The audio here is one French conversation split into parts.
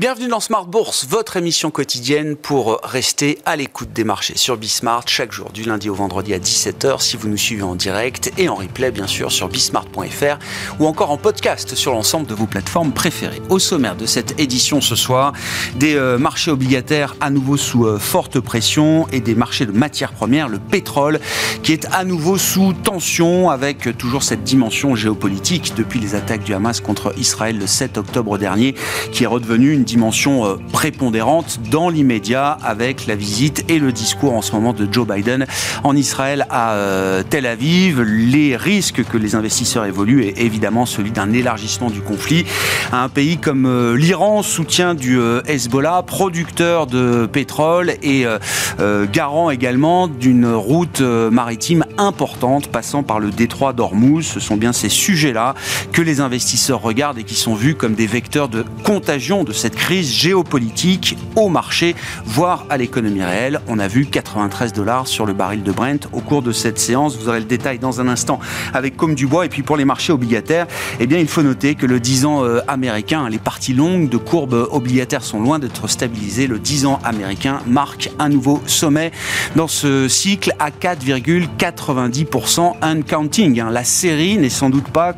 Bienvenue dans Smart Bourse, votre émission quotidienne pour rester à l'écoute des marchés sur Bismart chaque jour du lundi au vendredi à 17h si vous nous suivez en direct et en replay bien sûr sur bismart.fr ou encore en podcast sur l'ensemble de vos plateformes préférées. Au sommaire de cette édition ce soir, des euh, marchés obligataires à nouveau sous euh, forte pression et des marchés de matières premières, le pétrole qui est à nouveau sous tension avec toujours cette dimension géopolitique depuis les attaques du Hamas contre Israël le 7 octobre dernier qui est redevenue une dimension euh, prépondérante dans l'immédiat avec la visite et le discours en ce moment de Joe Biden en Israël à euh, Tel Aviv. Les risques que les investisseurs évoluent est évidemment celui d'un élargissement du conflit à un pays comme euh, l'Iran, soutien du Hezbollah, producteur de pétrole et garant également d'une route maritime importante passant par le détroit d'Ormuz. Ce sont bien ces sujets-là que les investisseurs regardent et qui sont vus comme des vecteurs de contagion de cette crise géopolitique au marché, voire à l'économie réelle. On a vu 93 dollars sur le baril de Brent au cours de cette séance. Vous aurez le détail dans un instant avec Comme du Bois. Et puis pour les marchés obligataires, eh bien, il faut noter que le 10 ans euh, américain, les parties longues de courbes obligataires sont loin d'être stabilisées. Le 10 ans américain marque un nouveau sommet dans ce cycle à 4,90% uncounting. Hein. La série n'est sans doute pas,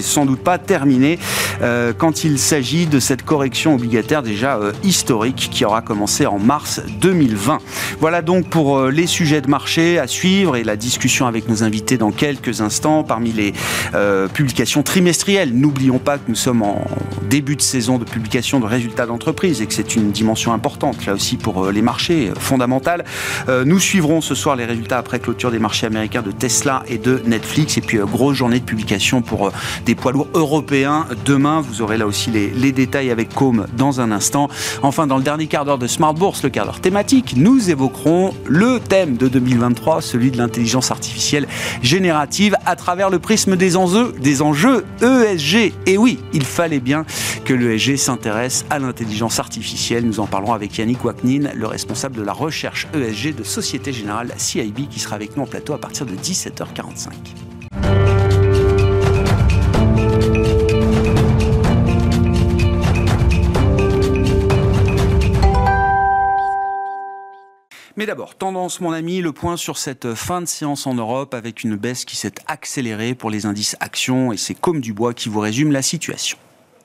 sans doute pas terminée euh, quand il s'agit de cette correction obligataire déjà euh, historique qui aura commencé en mars 2020. Voilà donc pour euh, les sujets de marché à suivre et la discussion avec nos invités dans quelques instants parmi les euh, publications trimestrielles. N'oublions pas que nous sommes en début de saison de publication de résultats d'entreprise et que c'est une dimension importante là aussi pour les marchés fondamentales. nous suivrons ce soir les résultats après clôture des marchés américains de Tesla et de Netflix et puis grosse journée de publication pour des poids lourds européens. Demain, vous aurez là aussi les, les détails avec Com dans un instant. Enfin, dans le dernier quart d'heure de Smart Bourse, le quart d'heure thématique, nous évoquerons le thème de 2023, celui de l'intelligence artificielle générative à travers le prisme des enjeux, des enjeux ESG. Et oui, il fallait bien que l'ESG s'intéresse à l'intelligence artificielle. Nous en parlerons avec Yannick Waknin, le responsable de la recherche ESG de Société Générale CIB, qui sera avec nous en plateau à partir de 17h45. Mais d'abord, tendance, mon ami, le point sur cette fin de séance en Europe avec une baisse qui s'est accélérée pour les indices actions et c'est comme du bois qui vous résume la situation.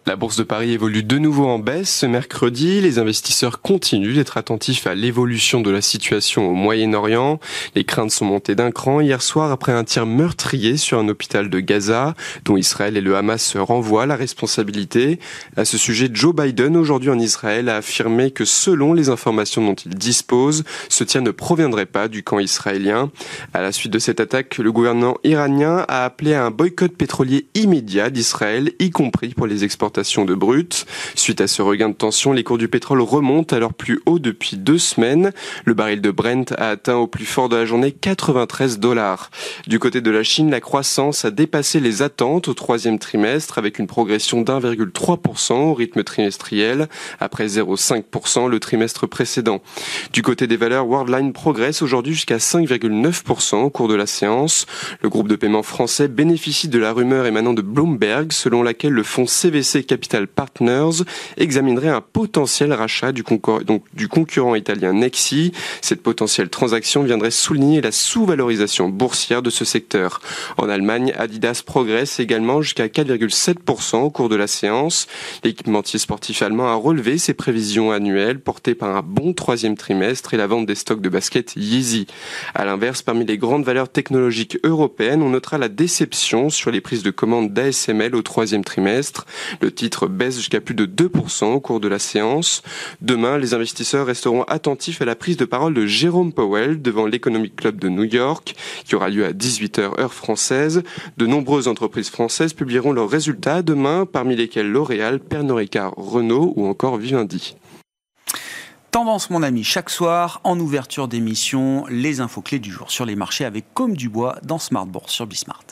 La bourse de Paris évolue de nouveau en baisse ce mercredi. Les investisseurs continuent d'être attentifs à l'évolution de la situation au Moyen-Orient. Les craintes sont montées d'un cran hier soir après un tir meurtrier sur un hôpital de Gaza, dont Israël et le Hamas renvoient la responsabilité. À ce sujet, Joe Biden, aujourd'hui en Israël, a affirmé que selon les informations dont il dispose, ce tir ne proviendrait pas du camp israélien. À la suite de cette attaque, le gouvernement iranien a appelé à un boycott pétrolier immédiat d'Israël, y compris pour les exportateurs de brut. Suite à ce regain de tension, les cours du pétrole remontent à leur plus haut depuis deux semaines. Le baril de Brent a atteint au plus fort de la journée 93 dollars. Du côté de la Chine, la croissance a dépassé les attentes au troisième trimestre avec une progression d'1,3% au rythme trimestriel après 0,5% le trimestre précédent. Du côté des valeurs, Worldline progresse aujourd'hui jusqu'à 5,9% au cours de la séance. Le groupe de paiement français bénéficie de la rumeur émanant de Bloomberg selon laquelle le fonds CVC Capital Partners examinerait un potentiel rachat du, concurrent italien Nexi. Cette potentielle transaction viendrait souligner la sous-valorisation boursière de ce secteur. En Allemagne, Adidas progresse également jusqu'à 4,7% au cours de la séance. L'équipementier sportif allemand a relevé ses prévisions annuelles portées par un bon troisième trimestre et la vente des stocks de basket Yeezy. À l'inverse, parmi les grandes valeurs technologiques européennes, on notera la déception sur les prises de commandes d'ASML au troisième trimestre. Titre baisse jusqu'à plus de 2% au cours de la séance. Demain, les investisseurs resteront attentifs à la prise de parole de Jérôme Powell devant l'Economic Club de New York, qui aura lieu à 18h heure française. De nombreuses entreprises françaises publieront leurs résultats demain, parmi lesquels L'Oréal, Pernod Ricard, Renault ou encore Vivendi. Tendance, mon ami, chaque soir, en ouverture d'émission, les infos clés du jour sur les marchés avec Comme du Bois dans Smart Bourse sur Bismart.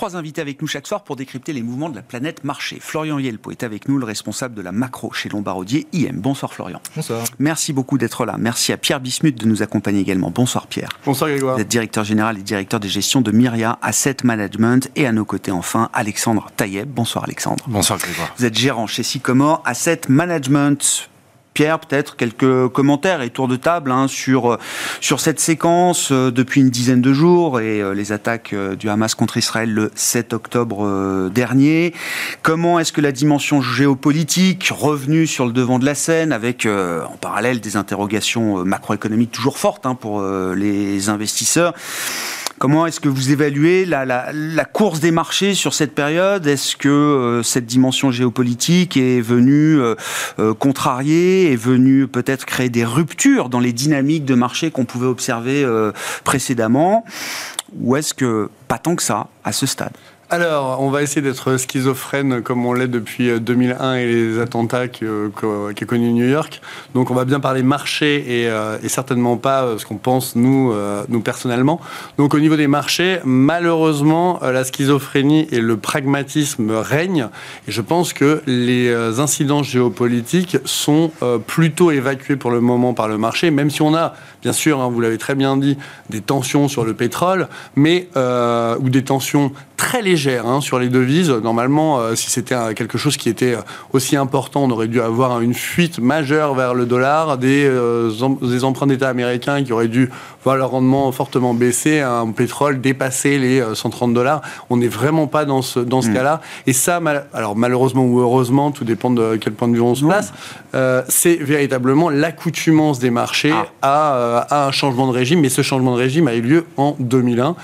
Trois invités avec nous chaque soir pour décrypter les mouvements de la planète marché. Florian Yelpo est avec nous, le responsable de la macro chez Lombardier IM. Bonsoir Florian. Bonsoir. Merci beaucoup d'être là. Merci à Pierre Bismuth de nous accompagner également. Bonsoir Pierre. Bonsoir Grégoire. Vous êtes directeur général et directeur des gestions de Myria Asset Management. Et à nos côtés enfin, Alexandre Taïeb. Bonsoir Alexandre. Bonsoir Grégoire. Vous êtes gérant chez Sycomore Asset Management. Peut-être quelques commentaires et tours de table hein, sur, sur cette séquence euh, depuis une dizaine de jours et euh, les attaques euh, du Hamas contre Israël le 7 octobre dernier. Comment est-ce que la dimension géopolitique revenue sur le devant de la scène avec en parallèle des interrogations macroéconomiques toujours fortes hein, pour les investisseurs Comment est-ce que vous évaluez la, course des marchés sur cette période? Est-ce que euh, cette dimension géopolitique est venue euh, euh, contrarier, est venue peut-être créer des ruptures dans les dynamiques de marché qu'on pouvait observer précédemment? Ou est-ce que pas tant que ça à ce stade? Alors, on va essayer d'être schizophrène comme on l'est depuis 2001 euh, et les attentats qu'a qu connu New York. Donc, on va bien parler marché et, euh, certainement pas euh, ce qu'on pense nous, nous personnellement. Donc, au niveau des marchés, malheureusement, la schizophrénie et le pragmatisme règnent. Et je pense que les incidents géopolitiques sont plutôt évacués pour le moment par le marché, même si on a, bien sûr, hein, vous l'avez très bien dit, des tensions sur le pétrole, mais ou des tensions très légère hein, sur les devises. Normalement, euh, si c'était quelque chose qui était euh, aussi important, on aurait dû avoir une fuite majeure vers le dollar, des, euh, des emprunts d'État américains qui auraient dû voir leur rendement fortement baisser, un pétrole dépasser les 130 dollars. On n'est vraiment pas dans ce, dans ce hmm. cas-là. Et ça, alors malheureusement ou heureusement, tout dépend de quel point de vue on se place, c'est véritablement l'accoutumance des marchés ah. à, à un changement de régime. Mais ce changement de régime a eu lieu en 2001.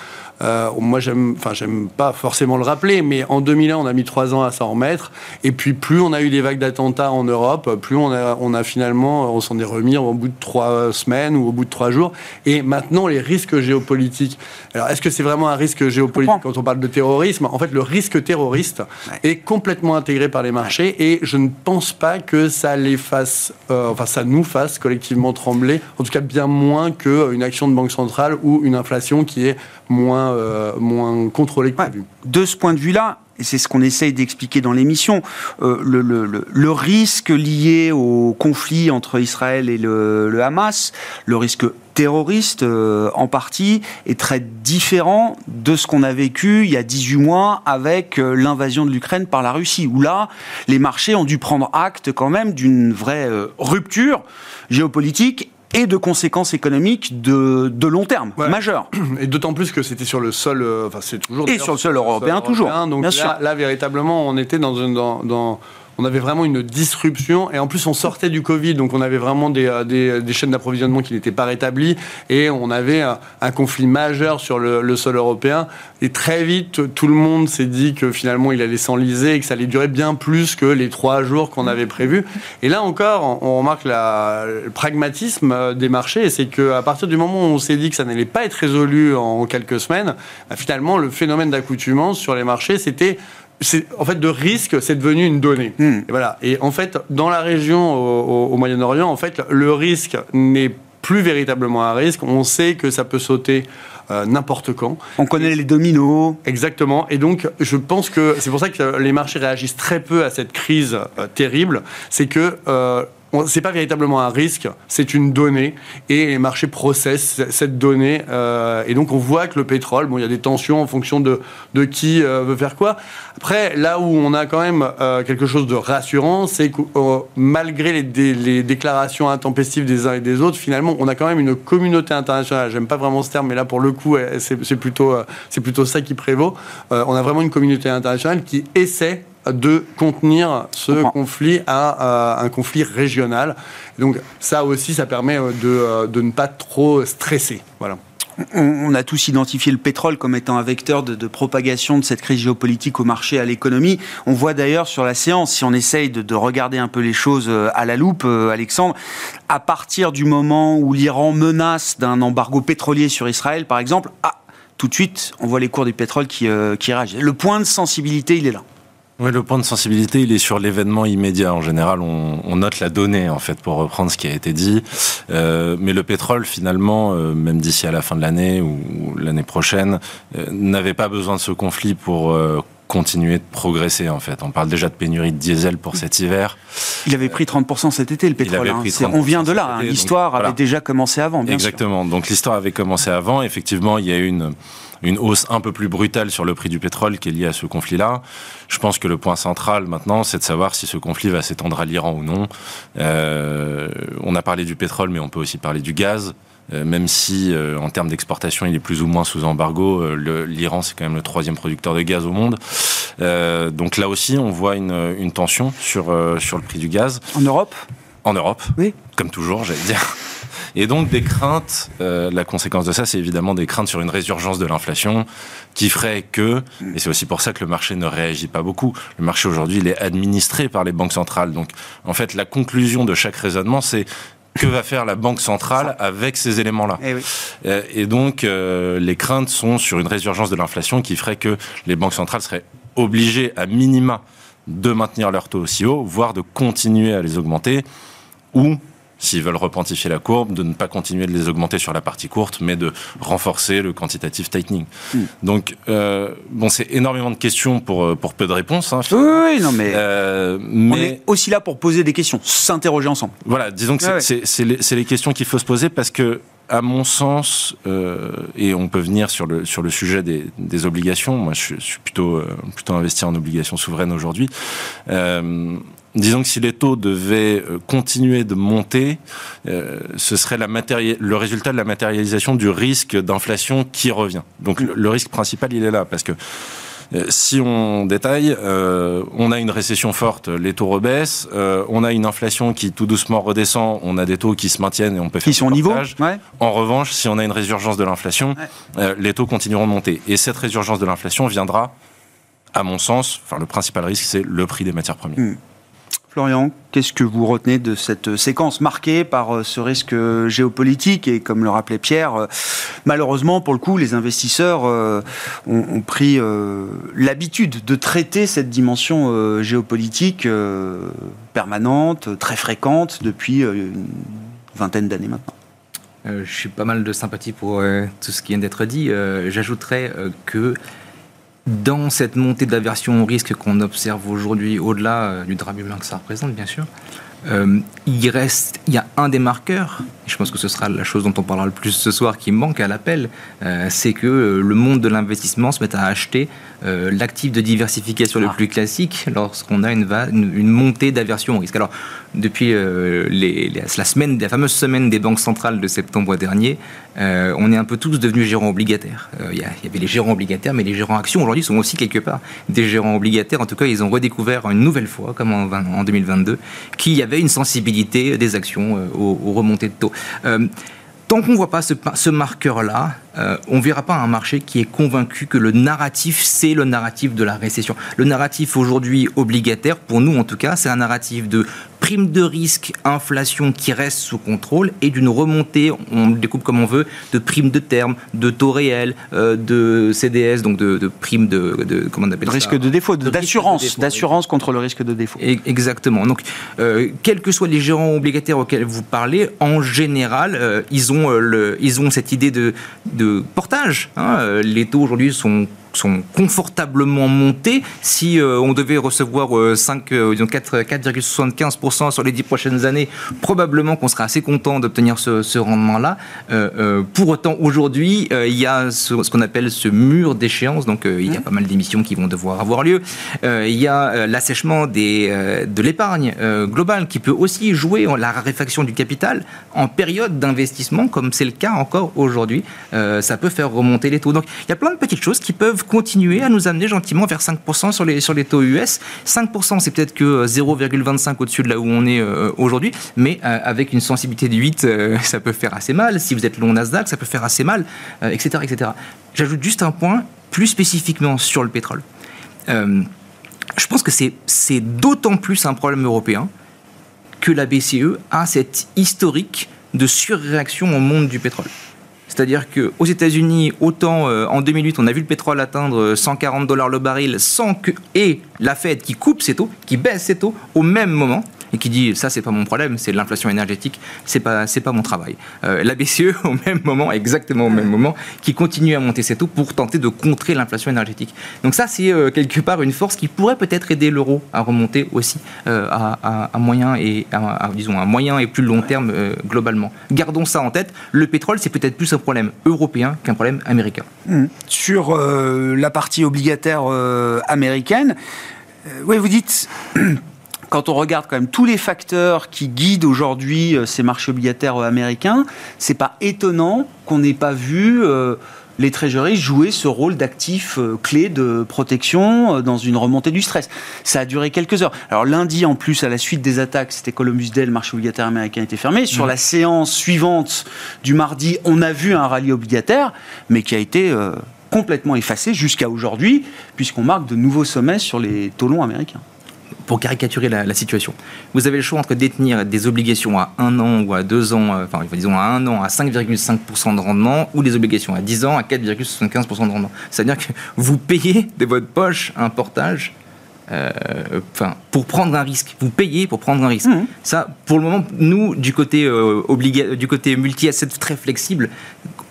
Euh, moi, j'aime, enfin, j'aime pas forcément le rappeler, mais en 2001, on a mis trois ans à s'en remettre. Et puis, plus on a eu des vagues d'attentats en Europe, plus on a, on a finalement, on s'en est remis au bout de trois semaines ou au bout de trois jours. Et maintenant, les risques géopolitiques. Alors, est-ce que c'est vraiment un risque géopolitique quand on parle de terrorisme? En fait, le risque terroriste est complètement intégré par les marchés et je ne pense pas que ça les fasse, euh, enfin, ça nous fasse collectivement trembler. En tout cas, bien moins qu'une action de banque centrale ou une inflation qui est moins, euh, moins contrôlé que prévu. De ce point de vue-là, et c'est ce qu'on essaye d'expliquer dans l'émission, euh, le, le, le, risque lié au conflit entre Israël et le, Hamas, le risque terroriste euh, en partie, est très différent de ce qu'on a vécu il y a 18 mois avec l'invasion de l'Ukraine par la Russie, où là, les marchés ont dû prendre acte quand même d'une vraie rupture géopolitique et de conséquences économiques de, de long terme, majeures. Et d'autant plus que c'était sur le sol, euh, enfin c'est toujours... Et sur le sol européen, toujours. Donc bien là, sûr. là, véritablement, on était dans, une, dans, dans on avait vraiment une disruption et en plus on sortait du Covid, donc on avait vraiment des, euh, des, des chaînes d'approvisionnement qui n'étaient pas rétablies et on avait un, un conflit majeur sur le, le, sol européen. Et très vite, tout le monde s'est dit que finalement il allait s'enliser et que ça allait durer bien plus que les trois jours qu'on avait prévus. Et là encore, on remarque la, le pragmatisme euh, des marchés, c'est qu'à partir du moment où on s'est dit que ça n'allait pas être résolu en quelques semaines, bah, finalement le phénomène d'accoutumance sur les marchés, c'était en fait de risque, c'est devenu une donnée. Hmm. Et voilà. Et en fait, dans la région au, Moyen-Orient, en fait, le risque n'est plus véritablement un risque. On sait que ça peut sauter euh, n'importe quand. On connaît les dominos. Exactement. Et donc, je pense que c'est pour ça que les marchés réagissent très peu à cette crise euh, terrible. C'est que euh, c'est pas véritablement un risque, c'est une donnée et les marchés processent cette donnée. Euh, et donc on voit que le pétrole, bon, il y a des tensions en fonction de, qui euh, veut faire quoi. Après, là où on a quand même euh, quelque chose de rassurant, c'est que malgré les, les, déclarations intempestives des uns et des autres, finalement, on a quand même une communauté internationale. J'aime pas vraiment ce terme, mais là pour le coup, c'est plutôt, c'est plutôt ça qui prévaut. on a vraiment une communauté internationale qui essaie de contenir ce conflit à, un conflit régional. Donc ça aussi, ça permet euh, euh, de, ne pas trop stresser. Voilà. On a tous identifié le pétrole comme étant un vecteur de, propagation de cette crise géopolitique au marché, à l'économie. On voit d'ailleurs sur la séance, si on essaye de, regarder un peu les choses euh, à la loupe, Alexandre, à partir du moment où l'Iran menace d'un embargo pétrolier sur Israël, par exemple, ah, tout de suite, on voit les cours du pétrole qui, qui réagissent. Le point de sensibilité, il est là. Oui, le point de sensibilité, il est sur l'événement immédiat. En général, on, note la donnée, en fait, pour reprendre ce qui a été dit. Euh, mais le pétrole, finalement, euh, même d'ici à la fin de l'année ou, l'année prochaine, euh, n'avait pas besoin de ce conflit pour continuer de progresser en fait. On parle déjà de pénurie de diesel pour cet hiver. Il avait pris 30% cet été le pétrole. Hein. On vient de là. Hein. L'histoire avait déjà commencé avant. Bien Exactement. Donc l'histoire avait commencé avant. Effectivement, il y a une une hausse un peu plus brutale sur le prix du pétrole qui est liée à ce conflit-là. Je pense que le point central maintenant, c'est de savoir si ce conflit va s'étendre à l'Iran ou non. Euh, on a parlé du pétrole, mais on peut aussi parler du gaz. Euh, même si euh, en termes d'exportation il est plus ou moins sous embargo, l'Iran c'est quand même le troisième producteur de gaz au monde. donc là aussi on voit une, une tension sur, sur le prix du gaz. En Europe? En Europe, oui. comme toujours j'allais dire. Et donc des craintes, euh, la conséquence de ça, c'est évidemment des craintes sur une résurgence de l'inflation qui ferait que, et c'est aussi pour ça que le marché ne réagit pas beaucoup, le marché aujourd'hui, il est administré par les banques centrales. Donc en fait, la conclusion de chaque raisonnement, c'est que va faire la Banque centrale avec ces éléments-là et, eh euh, et, donc, euh, les craintes sont sur une résurgence de l'inflation qui ferait que les banques centrales seraient obligées, à minima, de maintenir leur taux aussi haut, voire de continuer à les augmenter, ou s'ils veulent repentifier la courbe, de ne pas continuer de les augmenter sur la partie courte, mais de renforcer le quantitative tightening. Hmm. Donc, euh, bon, c'est énormément de questions pour, euh, pour peu de réponses. Hein, oui, non, mais, euh, mais, on est aussi là pour poser des questions, s'interroger ensemble. Voilà, disons que c'est les, les, questions qu'il faut se poser parce que, à mon sens, euh, et on peut venir sur le, sur le sujet des, des obligations, moi je, suis plutôt, euh, plutôt investi en obligations souveraines aujourd'hui. Euh, disons que si les taux devaient euh, continuer de monter, euh, ce serait la le résultat de la matérialisation du risque d'inflation qui revient. Donc le, risque principal, il est là, parce que euh, si on détaille, on a une récession forte, les taux rebaissent, on a une inflation qui tout doucement redescend, on a des taux qui se maintiennent et on peut faire qui sont au niveau. En revanche, si on a une résurgence de l'inflation, les taux continueront de monter. Et cette résurgence de l'inflation viendra, à mon sens, enfin le principal risque, c'est le prix des matières premières. Hmm. Florian, qu'est-ce que vous retenez de cette séquence marquée par euh, ce risque géopolitique Et comme le rappelait Pierre, euh, malheureusement, pour le coup, les investisseurs euh, ont, pris l'habitude de traiter cette dimension géopolitique permanente, très fréquente, depuis une vingtaine d'années maintenant. je suis pas mal de sympathie pour tout ce qui vient d'être dit. J'ajouterais que dans cette montée d'aversion au risque qu'on observe aujourd'hui, au-delà euh, du drame humain que ça représente, bien sûr, euh, il reste, il y a un des marqueurs, et je pense que ce sera la chose dont on parlera le plus ce soir qui manque à l'appel, euh, c'est que le monde de l'investissement se met à acheter l'actif de diversification le ah. plus classique lorsqu'on a une, une, montée d'aversion au risque. Alors, depuis les, la semaine, la fameuse semaine des banques centrales de septembre dernier, euh, on est un peu tous devenus gérants obligataires. Euh, il y, avait les gérants obligataires, mais les gérants actions aujourd'hui sont aussi quelque part des gérants obligataires. En tout cas, ils ont redécouvert une nouvelle fois, comme en, 2022, qu'il y avait une sensibilité des actions euh, aux, remontées de taux. Tant qu'on ne voit pas ce, marqueur-là, on ne verra pas un marché qui est convaincu que le narratif, c'est le narratif de la récession. Le narratif aujourd'hui obligataire, pour nous en tout cas, c'est un narratif de prime de risque, inflation qui reste sous contrôle et d'une remontée, on découpe comme on veut, de primes de terme, de taux réels, euh, de CDS, donc de, de primes de, de, comment on appelle risque de défaut, d'assurance, d'assurance contre le risque de défaut. exactement. Donc, euh, quels que soient les gérants obligataires auxquels vous parlez, en général, euh, ils ont le, ils ont cette idée de, de portage. Hein. Les taux aujourd'hui sont sont confortablement montés. Si euh, on devait recevoir 5, euh, 4,75% euh, sur les 10 prochaines années, probablement qu'on serait assez content d'obtenir ce, rendement-là. pour autant, aujourd'hui, il y a ce, qu'on appelle ce mur d'échéance. Donc, il y a mmh. pas mal d'émissions qui vont devoir avoir lieu. il y a l'assèchement de l'épargne globale qui peut aussi jouer la raréfaction du capital en période d'investissement, comme c'est le cas encore aujourd'hui. ça peut faire remonter les taux. Donc, il y a plein de petites choses qui peuvent continuer à nous amener gentiment vers 5% sur les, sur les taux US. 5%, c'est peut-être que 0,25 au-dessus de là où on est euh, aujourd'hui, mais euh, avec une sensibilité de 8, euh, ça peut faire assez mal. Si vous êtes long Nasdaq, ça peut faire assez mal, etc. etc. J'ajoute juste un point, plus spécifiquement sur le pétrole. je pense que c'est d'autant plus un problème européen que la BCE a cette historique de surréaction au monde du pétrole. C'est-à-dire qu'aux États-Unis, autant euh, en 2008, on a vu le pétrole atteindre 140 dollars le baril sans que. et la Fed qui coupe ses taux, qui baisse ses taux au même moment qui dit ça c'est pas mon problème, c'est l'inflation énergétique, c'est pas c'est pas mon travail. Euh, la BCE au même moment, exactement au même moment, qui continue à monter ses taux pour tenter de contrer l'inflation énergétique. Donc ça c'est euh, quelque part une force qui pourrait peut-être aider l'euro à remonter aussi euh, à, moyen et à, disons à moyen et plus long terme globalement. Gardons ça en tête. Le pétrole c'est peut-être plus un problème européen qu'un problème américain. Mmh. Sur la partie obligataire américaine, oui vous dites quand on regarde quand même tous les facteurs qui guident aujourd'hui euh, ces marchés obligataires euh, américains, c'est pas étonnant qu'on n'ait pas vu euh, les trésoreries jouer ce rôle d'actif clé de protection dans une remontée du stress. Ça a duré quelques heures. Alors lundi, en plus, à la suite des attaques, c'était Columbus Day, le marché obligataire américain était fermé. Sur mmh. la séance suivante du mardi, on a vu un rallye obligataire, mais qui a été complètement effacé jusqu'à aujourd'hui, puisqu'on marque de nouveaux sommets sur les taux longs américains pour caricaturer la, situation. Vous avez le choix entre détenir des obligations à un an ou à deux ans, euh, enfin disons à un an à 5,5% de rendement, ou des obligations à 10 ans à 4,75% de rendement. C'est-à-dire que vous payez de votre poche un portage euh, enfin, pour prendre un risque. Vous payez pour prendre un risque. Mmh. Ça, pour le moment, nous, du côté, euh, du côté multi-asset très flexible,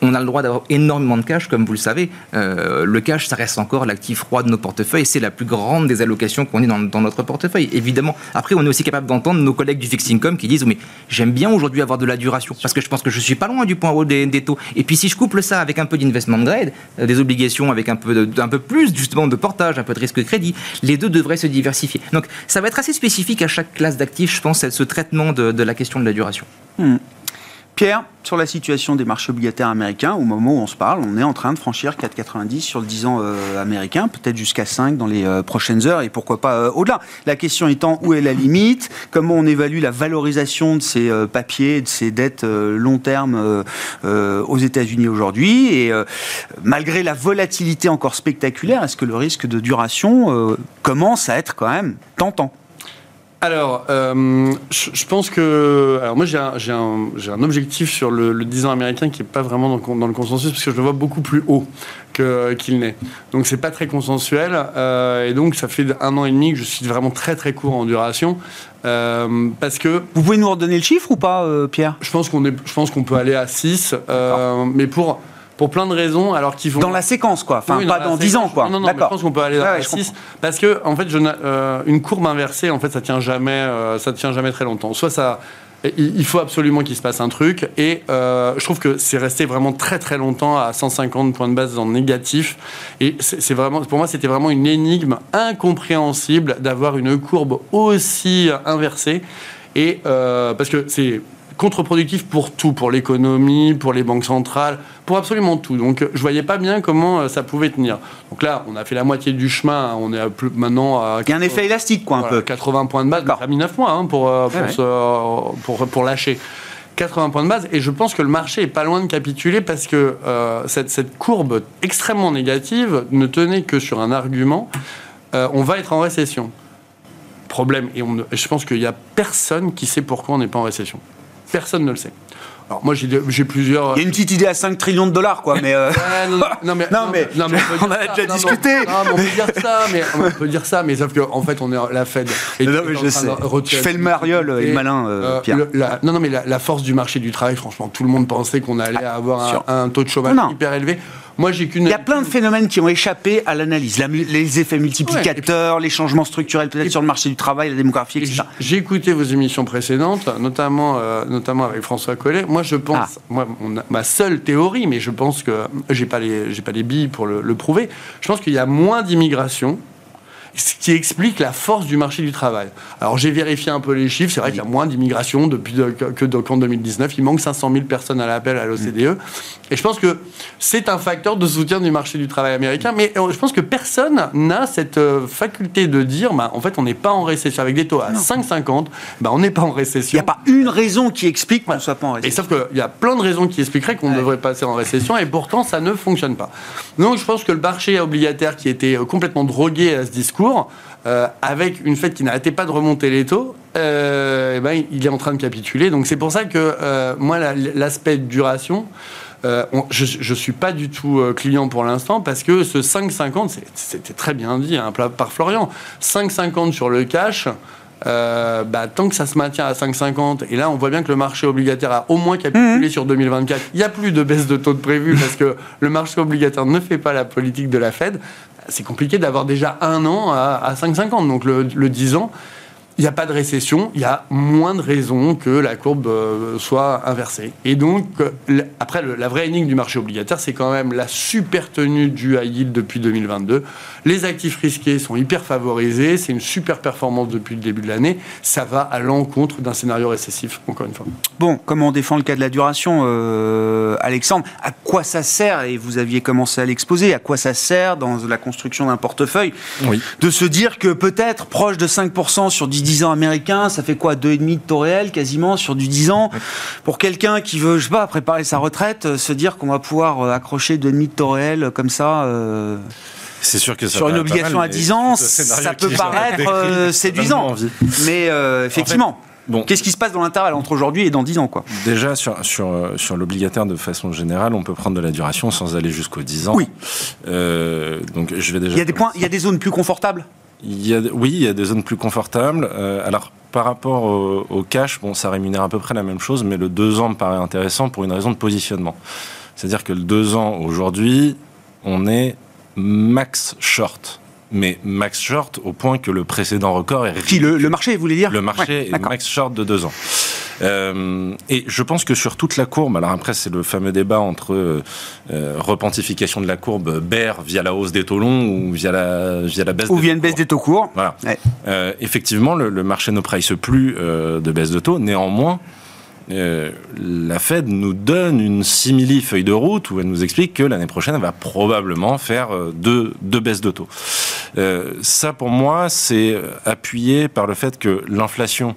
on a le droit d'avoir énormément de cash, comme vous le savez. Euh, le cash, ça reste encore l'actif roi de nos portefeuilles. C'est la plus grande des allocations qu'on ait dans, notre portefeuille, évidemment. Après, on est aussi capable d'entendre nos collègues du fixed income qui disent Mais j'aime bien aujourd'hui avoir de la duration, parce que je pense que je suis pas loin du point haut des, taux. Et puis, si je couple ça avec un peu d'investment grade, euh, des obligations avec un peu, de, un peu plus, justement, de portage, un peu de risque crédit, les deux devraient se diversifier. Donc, ça va être assez spécifique à chaque classe d'actifs, je pense, ce traitement de, la question de la duration. Hmm. Pierre, sur la situation des marchés obligataires américains, au moment où on se parle, on est en train de franchir 4,90 sur le 10 ans euh, américain, peut-être jusqu'à 5 dans les euh, prochaines heures et pourquoi pas euh, au-delà. La question étant où est la limite, comment on évalue la valorisation de ces papiers, de ces dettes long terme aux États-Unis aujourd'hui? Et malgré la volatilité encore spectaculaire, est-ce que le risque de duration commence à être quand même tentant? Alors, euh, je, pense que. Alors, moi, j'ai un, un, un, objectif sur le, le 10 ans américain qui n'est pas vraiment dans, dans, le consensus, parce que je le vois beaucoup plus haut qu'il n'est. Donc, c'est pas très consensuel. Euh, et donc, ça fait un an et demi que je suis vraiment très, très court en duration. Euh, parce que. Vous pouvez nous redonner le chiffre ou pas, Pierre? Je pense qu'on peut aller à 6. mais pour pour plein de raisons, alors qu'ils vont... Dans la séquence, quoi. Enfin, pas dans, 10 ans, quoi. Non, non, je pense qu'on peut aller à 6. Parce que, en fait, je, euh, une courbe inversée, en fait, ça tient jamais, euh, ça tient jamais très longtemps. Soit ça... Il faut absolument qu'il se passe un truc. Et euh, je trouve que c'est resté vraiment très très longtemps à 150 points de base en négatif. Et c'est vraiment, pour moi, c'était vraiment une énigme incompréhensible d'avoir une courbe aussi inversée. Et parce que c'est contre-productif pour tout, pour l'économie, pour les banques centrales, pour absolument tout. Donc je voyais pas bien comment euh, ça pouvait tenir. Donc là, on a fait la moitié du chemin, hein. on est plus, maintenant à... Il y a un effet élastique, quoi, un peu. 80 points de base, ça a mis 9 mois hein, pour, euh, pour, pour, lâcher. 80 points de base, et je pense que le marché est pas loin de capituler parce que euh, cette, cette, courbe extrêmement négative ne tenait que sur un argument, on va être en récession. Problème, et, on, et je pense qu'il n'y a personne qui sait pourquoi on n'est pas en récession. Personne ne le sait. Alors moi j'ai plusieurs. Il y a une petite idée à 5 trillions de dollars quoi, mais. Euh, non, mais, non, mais, on, a déjà discuté. on peut dire ça, mais on peut dire ça, mais sauf qu'en en fait on est la Fed. Et non, mais je sais. Je fais le mariole et le malin, euh, Pierre. non non mais la, force du marché du travail, franchement, tout le monde pensait qu'on allait ah, avoir un, taux de chômage hyper élevé. Moi, j'ai qu'une. Il y a plein de phénomènes qui ont échappé à l'analyse. les effets multiplicateurs, les changements structurels peut-être sur le marché du travail, la démographie, etc. J'ai écouté vos émissions précédentes, notamment, euh, notamment avec François Collet. Moi, je pense, ah. moi, ma seule théorie, mais je pense que j'ai pas les, j'ai pas les billes pour le, le prouver. Je pense qu'il y a moins d'immigration ce qui explique la force du marché du travail. Alors j'ai vérifié un peu les chiffres, c'est vrai qu'il y a moins d'immigration depuis que qu'en 2019, il manque 500 000 personnes à l'appel à l'OCDE, et je pense que c'est un facteur de soutien du marché du travail américain, mais euh, je pense que personne n'a cette euh, faculté de dire, bah, en fait on n'est pas en récession, avec des taux à 5,50, bah, on n'est pas en récession. Il n'y a pas une raison qui explique qu'on ne soit pas en récession. Et sauf qu'il y a plein de raisons qui expliqueraient qu'on devrait passer en récession, et pourtant ça ne fonctionne pas. Donc je pense que le marché obligataire qui était euh, complètement drogué à ce discours, euh, avec une fête qui n'arrêtait pas de remonter les taux, euh, eh ben, il est en train de capituler. Donc c'est pour ça que euh, moi, l'aspect duration, je ne suis pas du tout client pour l'instant parce que ce 5,50, c'était très bien dit hein, par Florian, 5,50 sur le cash, euh, bah, tant que ça se maintient à 5,50, et là on voit bien que le marché obligataire a au moins capitulé mmh. sur 2024, il n'y a plus de baisse de taux de prévu parce que le marché obligataire ne fait pas la politique de la Fed, c'est compliqué d'avoir déjà un an à, 5,50. Donc le, le 10 ans, il n'y a pas de récession, il y a moins de raisons que la courbe euh, soit inversée. Et donc, euh, après, la vraie énigme du marché obligataire, c'est quand même la super tenue du high yield depuis 2022. Les actifs risqués sont hyper favorisés, c'est une super performance depuis le début de l'année. Ça va à l'encontre d'un scénario récessif, encore une fois. Bon, comment on défend le cas de la duration, euh, Alexandre À quoi ça sert Et vous aviez commencé à l'exposer. À quoi ça sert dans la construction d'un portefeuille oui. De se dire que peut-être proche de 5% sur 10 10 ans américains, ça fait quoi 2,5 de taux réel quasiment sur du 10 ans? Pour quelqu'un qui veut, je sais pas, préparer sa retraite, euh, se dire qu'on va pouvoir euh, accrocher 2,5 de taux réel euh, comme ça. c'est sûr que sur une obligation à 10 ans, ça peut paraître séduisant. Mais effectivement. Bon. Qu'est-ce qui se passe dans l'intervalle entre aujourd'hui et dans 10 ans quoi? Déjà, sur, sur, sur l'obligataire, de façon générale, on peut prendre de la duration sans aller jusqu'aux 10 ans. Oui. donc, je vais déjà. Il y a des points, il y a des zones plus confortables? Oui, il y a des zones plus confortables. Euh, alors, par rapport au, cash, bon, ça rémunère à peu près la même chose, mais le 2 ans me paraît intéressant pour une raison de positionnement. C'est-à-dire que le 2 ans, aujourd'hui, on est max short mais max short au point que le précédent record est... Qui, le, le marché, vous voulez dire Le marché est max short de deux ans. Euh, et je pense que sur toute la courbe, alors après c'est le fameux débat entre euh, repentification de la courbe bear via la hausse des taux longs ou via la, via la baisse ou via une baisse des taux courts. Voilà. Euh, effectivement, le, le, marché ne price plus euh, de baisse de taux. Néanmoins, euh, la Fed nous donne une simili feuille de route où elle nous explique que l'année prochaine, elle va probablement faire euh, deux, deux baisses de taux. Euh, ça, pour moi, c'est appuyé par le fait que l'inflation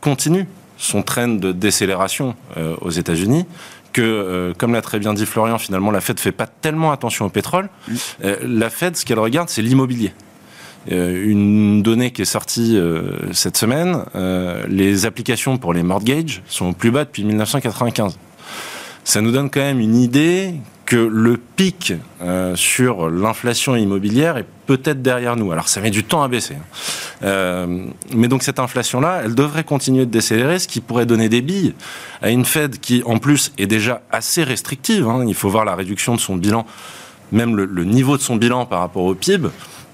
continue son train de décélération aux États-Unis, que, comme l'a très bien dit Florian, finalement, la Fed ne fait pas tellement attention au pétrole. la Fed, ce qu'elle regarde, c'est l'immobilier. Euh, une donnée qui est sortie euh, cette semaine, euh, les applications pour les mortgages sont au plus bas depuis 1995. Ça nous donne quand même une idée que le pic sur l'inflation immobilière est peut-être derrière nous. Alors ça met du temps à baisser. Hein. mais donc cette inflation-là, elle devrait continuer de décélérer, ce qui pourrait donner des billes à une Fed qui, en plus, est déjà assez restrictive. Hein. Il faut voir la réduction de son bilan, même le niveau de son bilan par rapport au PIB.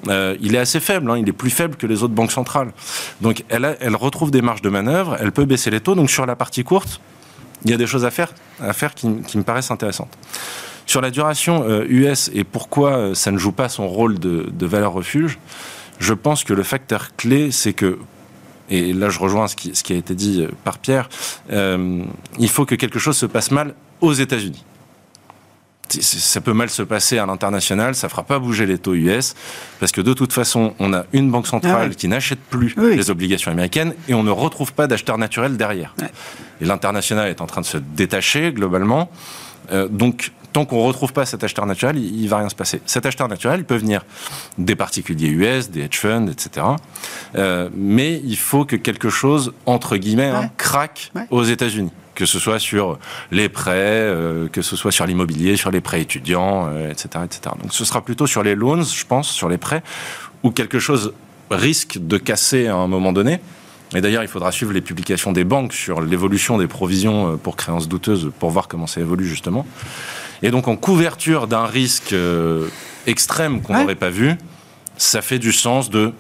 Euh, il est assez faible, hein, il est plus faible que les autres banques centrales. Donc elle, retrouve des marges de manœuvre, elle peut baisser les taux. Donc sur la partie courte, il y a des choses à faire, qui, me paraissent intéressantes. Sur la duration US euh, et pourquoi euh, ça ne joue pas son rôle de, valeur refuge, je pense que le facteur clé, c'est que et là je rejoins ce qui, ce qui, a été dit par Pierre, il faut que quelque chose se passe mal aux États-Unis ça peut mal se passer à l'international, ça fera pas bouger les taux US, parce que de toute façon, on a une banque centrale ah qui n'achète plus les obligations américaines et on ne retrouve pas d'acheteurs naturels derrière. Et l'international est en train de se détacher globalement. Euh, donc, tant qu'on ne retrouve pas cet acheteur naturel, il, ne va rien se passer. Cet acheteur naturel, il peut venir des particuliers US, des hedge funds, etc. Euh, mais il faut que quelque chose, entre guillemets, hein, craque aux États-Unis que ce soit sur les prêts, euh, que ce soit sur l'immobilier, sur les prêts étudiants, etc., euh, etc. Donc ce sera plutôt sur les loans, je pense, sur les prêts, où quelque chose risque de casser à un moment donné. Et d'ailleurs, il faudra suivre les publications des banques sur l'évolution des provisions euh, pour créances douteuses pour voir comment ça évolue justement. Et donc en couverture d'un risque extrême qu'on n'aurait pas vu, ça fait du sens de,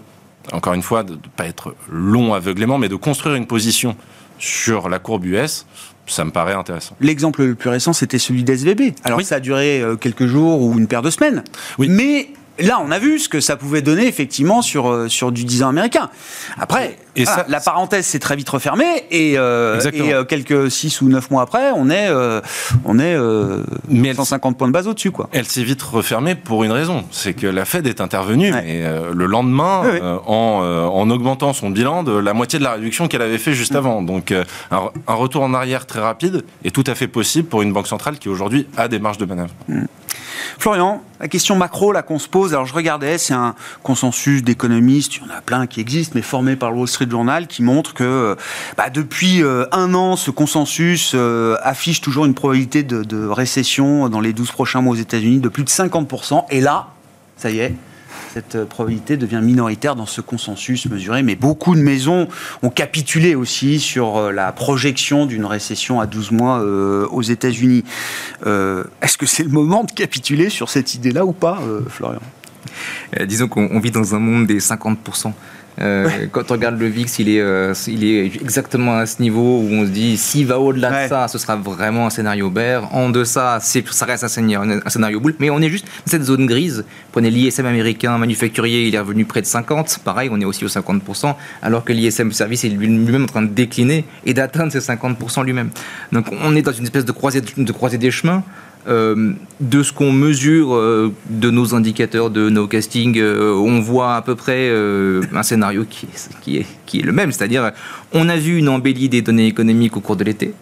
encore une fois, de ne pas être long aveuglément, mais de construire une position sur la courbe US, ça me paraît intéressant. L'exemple le plus récent, c'était celui d'SVB. Alors ça a duré euh, quelques jours ou une paire de semaines. Oui. Mais là, on a vu ce que ça pouvait donner effectivement sur, euh, sur du 10 ans américain. Après, et ça, la parenthèse s'est très vite refermée et, euh, euh quelques 6 ou 9 mois après, on est, on est Mais 150 points de base au-dessus. Quoi. Elle s'est vite refermée pour une raison, c'est que la Fed est intervenue et, le lendemain en, en, augmentant son bilan de la moitié de la réduction qu'elle avait fait juste mm. avant. Donc un, retour en arrière très rapide est tout à fait possible pour une banque centrale qui aujourd'hui a des marges de manœuvre. Mm. Florian, la question macro là qu'on se pose, alors je regardais, c'est un consensus d'économistes, il y en a plein qui existent, mais formés par le Wall Street Journal, qui montre que bah, depuis euh, un an, ce consensus euh, affiche toujours une probabilité de, récession dans les 12 prochains mois aux États-Unis de plus de 50%. Et là, ça y est, cette euh, probabilité devient minoritaire dans ce consensus mesuré. Mais beaucoup de maisons ont capitulé aussi sur euh, la projection d'une récession à 12 mois euh, aux États-Unis. Est-ce que c'est le moment de capituler sur cette idée-là ou pas, Florian? Disons qu'on vit dans un monde des 50%. Euh, quand on regarde le VIX, il est, euh, il est exactement à ce niveau où on se dit s'il va au-delà de ça, ce sera vraiment un scénario bear. En deçà, ça reste un scénario, un scénario bull. Mais on est juste dans cette zone grise. Prenez l'ISM américain manufacturier, il est revenu près de 50. Pareil, on est aussi au 50%, alors que l'ISM service est lui-même en train de décliner et d'atteindre ces 50% lui-même. Donc on est dans une espèce de croisée, de croisée des chemins. Euh, de ce qu'on mesure euh, de nos indicateurs, de nos castings, euh, on voit à peu près un scénario qui est, qui est, qui est le même. C'est-à-dire, on a vu une embellie des données économiques au cours de l'été,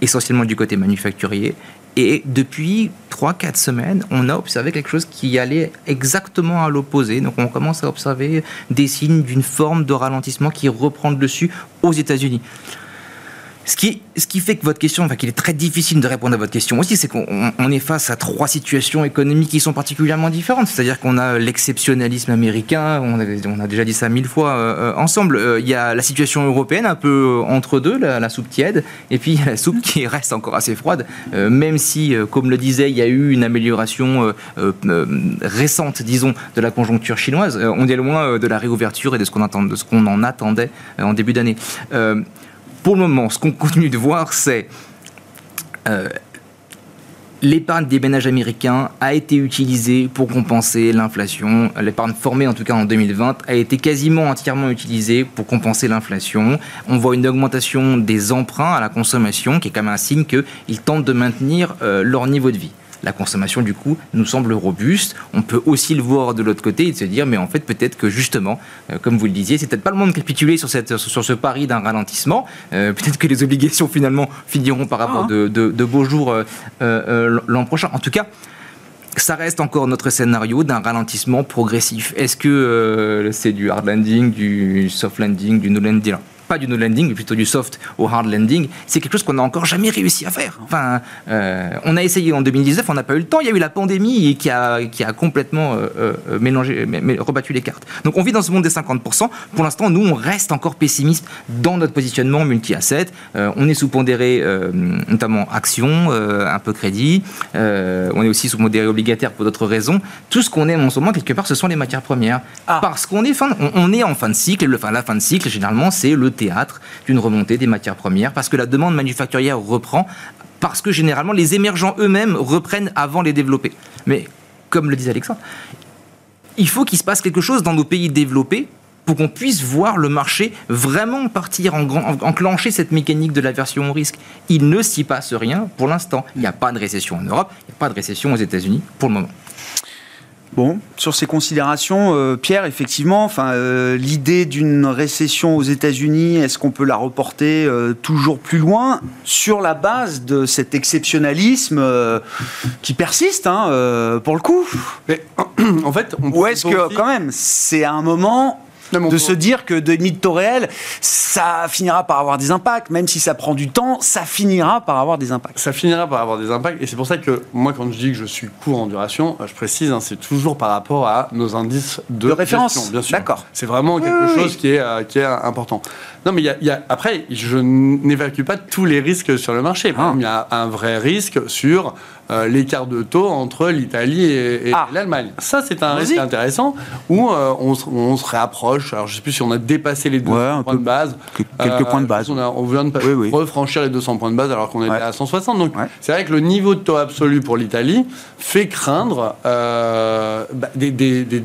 essentiellement du côté manufacturier. Et depuis 3-4 semaines, on a observé quelque chose qui allait exactement à l'opposé. Donc on commence à observer des signes d'une forme de ralentissement qui reprend le dessus aux États-Unis. Ce qui, fait que votre question, enfin qu'il est très difficile de répondre à votre question aussi, c'est qu'on est face à trois situations économiques qui sont particulièrement différentes. C'est-à-dire qu'on a l'exceptionnalisme américain, on, a déjà dit ça mille fois euh, euh, ensemble. Euh, il y a la situation européenne un peu entre deux, la, soupe tiède, et puis la soupe qui reste encore assez froide, même si, comme le disait, il y a eu une amélioration récente, disons, de la conjoncture chinoise. on est loin de la réouverture et de ce qu'on qu'on en attendait en début d'année pour le moment, ce qu'on continue de voir, c'est euh, l'épargne des ménages américains a été utilisée pour compenser l'inflation. L'épargne formée, en tout cas en 2020, a été quasiment entièrement utilisée pour compenser l'inflation. On voit une augmentation des emprunts à la consommation, qui est quand même un signe qu'ils tentent de maintenir euh, leur niveau de vie la consommation du coup nous semble robuste. On peut aussi le voir de l'autre côté et de se dire mais en fait peut-être que justement, euh, comme vous le disiez, c'est peut-être pas le moment de capituler sur, cette, sur ce pari d'un ralentissement. Euh, peut-être que les obligations finalement finiront par avoir ah. de, beaux jours euh, l'an prochain. En tout cas, ça reste encore notre scénario d'un ralentissement progressif. Est-ce que c'est du hard landing, du soft landing, du no landing? Pas du no landing, mais plutôt du soft au hard landing, c'est quelque chose qu'on n'a encore jamais réussi à faire. Enfin, euh, on a essayé en 2019, on n'a pas eu le temps. Il y a eu la pandémie qui a, qui a complètement euh, euh, mélangé, rebattu les cartes. Donc on vit dans ce monde des 50%. Pour l'instant, nous, on reste encore pessimiste dans notre positionnement multi-asset. on est sous-pondéré, notamment action, un peu crédit. on est aussi sous-pondéré obligataire pour d'autres raisons. Tout ce qu'on aime en ce moment, quelque part, ce sont les matières premières. Ah. Parce qu'on est, fin, on, est en fin de cycle. Et le, la fin de cycle, généralement, c'est le d'une remontée des matières premières, parce que la demande manufacturière reprend, parce que généralement les émergents eux-mêmes reprennent avant les développés. Mais comme le disait Alexandre, il faut qu'il se passe quelque chose dans nos pays développés pour qu'on puisse voir le marché vraiment partir, en grand, enclencher cette mécanique de l'aversion au risque. Il ne s'y passe rien pour l'instant. Il n'y a pas de récession en Europe, il n'y a pas de récession aux États-Unis pour le moment. Bon, sur ces considérations, euh, Pierre, effectivement, enfin, euh, l'idée d'une récession aux États-Unis, est-ce qu'on peut la reporter euh, toujours plus loin sur la base de cet exceptionnalisme qui persiste, hein, pour le coup? Mais, En fait, on ou est-ce que quand même, c'est à un moment de se dire que de de taux réel, ça finira par avoir des impacts, même si ça prend du temps, ça finira par avoir des impacts. Ça finira par avoir des impacts, et c'est pour ça que moi, quand je dis que je suis court en duration, je précise, hein, c'est toujours par rapport à nos indices de, référence. bien sûr. D'accord. C'est vraiment quelque chose qui est euh, qui est important. Non, mais il y, a, après, je n'évacue pas tous les risques sur le marché. Ah. il y a un vrai risque sur euh, l'écart de taux entre l'Italie et, ah. l'Allemagne. Ça, c'est un risque intéressant où euh, on, se réapproche. Alors, je ne sais plus si on a dépassé les 200 points de base. Quelques points de base. On, vient de refranchir les 200 points de base alors qu'on était à 160. Donc, c'est vrai que le niveau de taux absolu pour l'Italie fait craindre euh, bah, des des,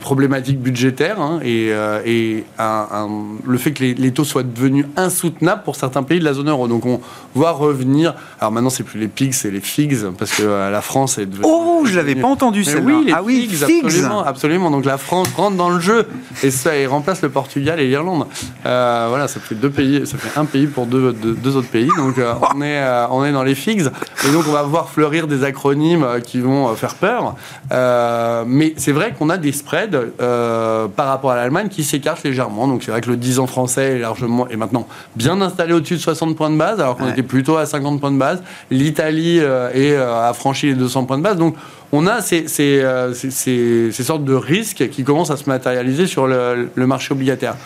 problématiques budgétaires hein, et, euh, et le fait que les, taux soient devenus insoutenables pour certains pays de la zone euro. Donc on va revenir. Alors maintenant, c'est plus les pigs, c'est les figs parce que euh, la France est devenue. Oh, je l'avais pas entendu celle-là. Oui, les ah oui, figs, Absolument, absolument. Donc la France rentre dans le jeu et ça et remplace le Portugal et l'Irlande. Euh, voilà, ça fait deux pays, ça fait un pays pour deux, deux, autres pays. Donc on est on est dans les figs et donc on va voir fleurir des acronymes qui vont faire peur. mais c'est vrai qu'on a des spread euh, par rapport à l'Allemagne qui s'écarte légèrement. Donc c'est vrai que le 10 ans français est largement est maintenant bien installé au-dessus de 60 points de base, alors qu'on était plutôt à 50 points de base. L'Italie euh, euh, a franchi les 200 points de base. Donc on a ces, ces, sortes de risques qui commencent à se matérialiser sur le, marché obligataire.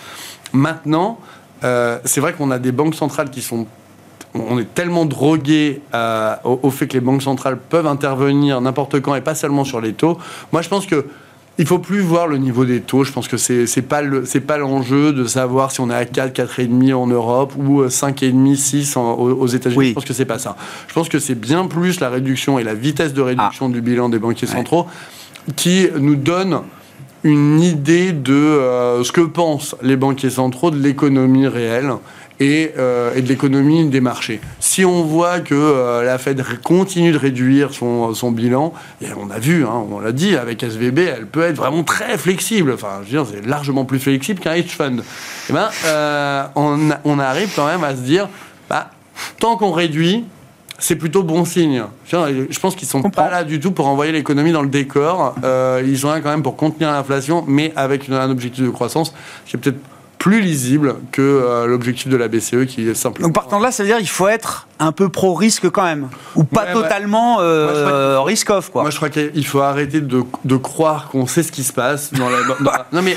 Maintenant, c'est vrai qu'on a des banques centrales qui sont on est tellement drogué au, au, fait que les banques centrales peuvent intervenir n'importe quand et pas seulement sur les taux. Moi, je pense que il faut plus voir le niveau des taux. Je pense que c'est n'est pas le c'est pas l'enjeu de savoir si on est à 4 4,5 en Europe ou 5,5 6 aux, États-Unis. Je pense que c'est pas ça. Je pense que c'est bien plus la réduction et la vitesse de réduction ah. du bilan des banquiers centraux qui nous donne une idée de euh, ce que pensent les banquiers centraux de l'économie réelle euh, et, de l'économie des marchés. Si on voit que euh, la Fed continue de réduire son, son bilan, et on a vu, hein, on l'a dit, avec SVB, elle peut être vraiment très flexible. Enfin, je veux dire, c'est largement plus flexible qu'un hedge fund. Et eh ben, euh, on, on, arrive quand même à se dire, bah, tant qu'on réduit, c'est plutôt bon signe. Je pense qu'ils sont pas là du tout pour envoyer l'économie dans le décor. ils sont là quand même pour contenir l'inflation, mais avec un objectif de croissance qui est peut-être plus lisible que euh, l'objectif de la BCE qui est simple. Donc partant de là, ça veut dire qu'il faut être un peu pro-risque quand même Ou pas totalement euh, risk-off quoi Moi je crois qu'il faut arrêter de, de croire qu'on sait ce qui se passe dans la... non, mais,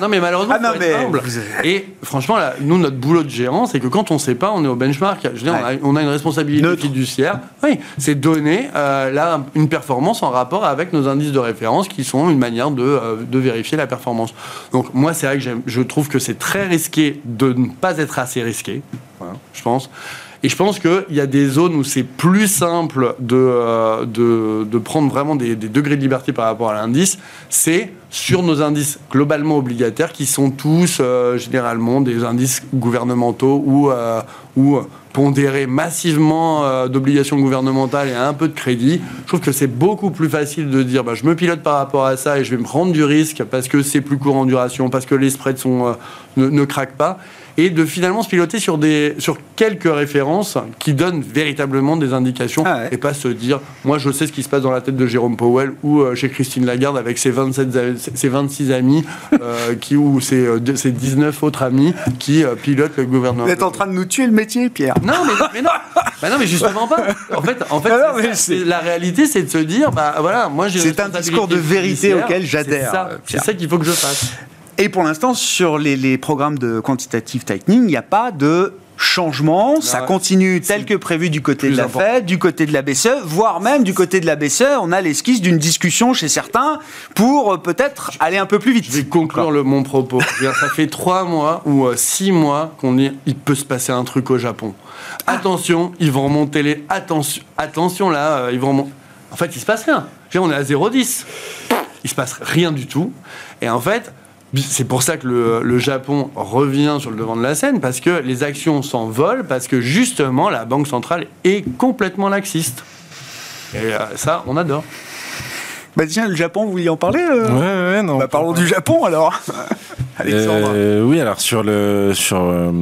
non, mais malheureusement, ah, mais... humble. Et franchement, là, nous, notre boulot de gérant, c'est que quand on ne sait pas, on est au benchmark. Je veux dire, on, a, une responsabilité fiduciaire. Oui, c'est donner euh, là, une performance en rapport avec nos indices de référence qui sont une manière de, de vérifier la performance. Donc moi, c'est vrai que je trouve que c'est très risqué de ne pas être assez risqué, je pense. Et je pense qu'il y a des zones où c'est plus simple de, euh, de, prendre vraiment des, degrés de liberté par rapport à l'indice. C'est sur nos indices globalement obligataires qui sont tous euh, généralement des indices gouvernementaux ou, euh, pondérés massivement d'obligations gouvernementales et un peu de crédit. Je trouve que c'est beaucoup plus facile de dire bah, je me pilote par rapport à ça et je vais me prendre du risque parce que c'est plus court en duration, parce que les spreads ne, ne craquent pas et de finalement se piloter sur, des, sur quelques références qui donnent véritablement des indications ah et pas se dire moi je sais ce qui se passe dans la tête de Jérôme Powell ou euh, chez Christine Lagarde avec ses, 27, ses 26 amis euh, qui, ou ses, euh, ses, 19 autres amis qui pilotent le gouvernement. Vous êtes en train de nous tuer le métier, Pierre. Non, mais, mais non. bah non, mais justement pas. En fait, en fait ah la réalité, c'est de se dire bah voilà, moi j'ai. C'est un discours de vérité auquel j'adhère. C'est ça, ça qu'il faut que je fasse. Et pour l'instant, sur les, programmes de quantitative tightening, il n'y a pas de changement, ça continue tel que prévu du côté de la Fed, du côté de la BCE, voire même du côté de la BCE, on a l'esquisse d'une discussion chez certains pour euh, peut-être aller un peu plus vite. Je vais conclure le, mon propos. ça fait trois mois ou euh, six mois qu'on dit il peut se passer un truc au Japon. Attention, ils vont remonter les... Attention, attention là, euh, ils vont remonter... En fait, il se passe rien. On est à 0,10. Il se passe rien du tout. Et en fait, c'est pour ça que le, Japon revient sur le devant de la scène, parce que les actions s'envolent, parce que justement la Banque centrale est complètement laxiste. Et euh, ça, on adore. Bah tiens, le Japon, vous vouliez en parler euh Ouais, ouais, non. Bah, parlons du Japon alors. Euh, oui, alors sur le sur euh,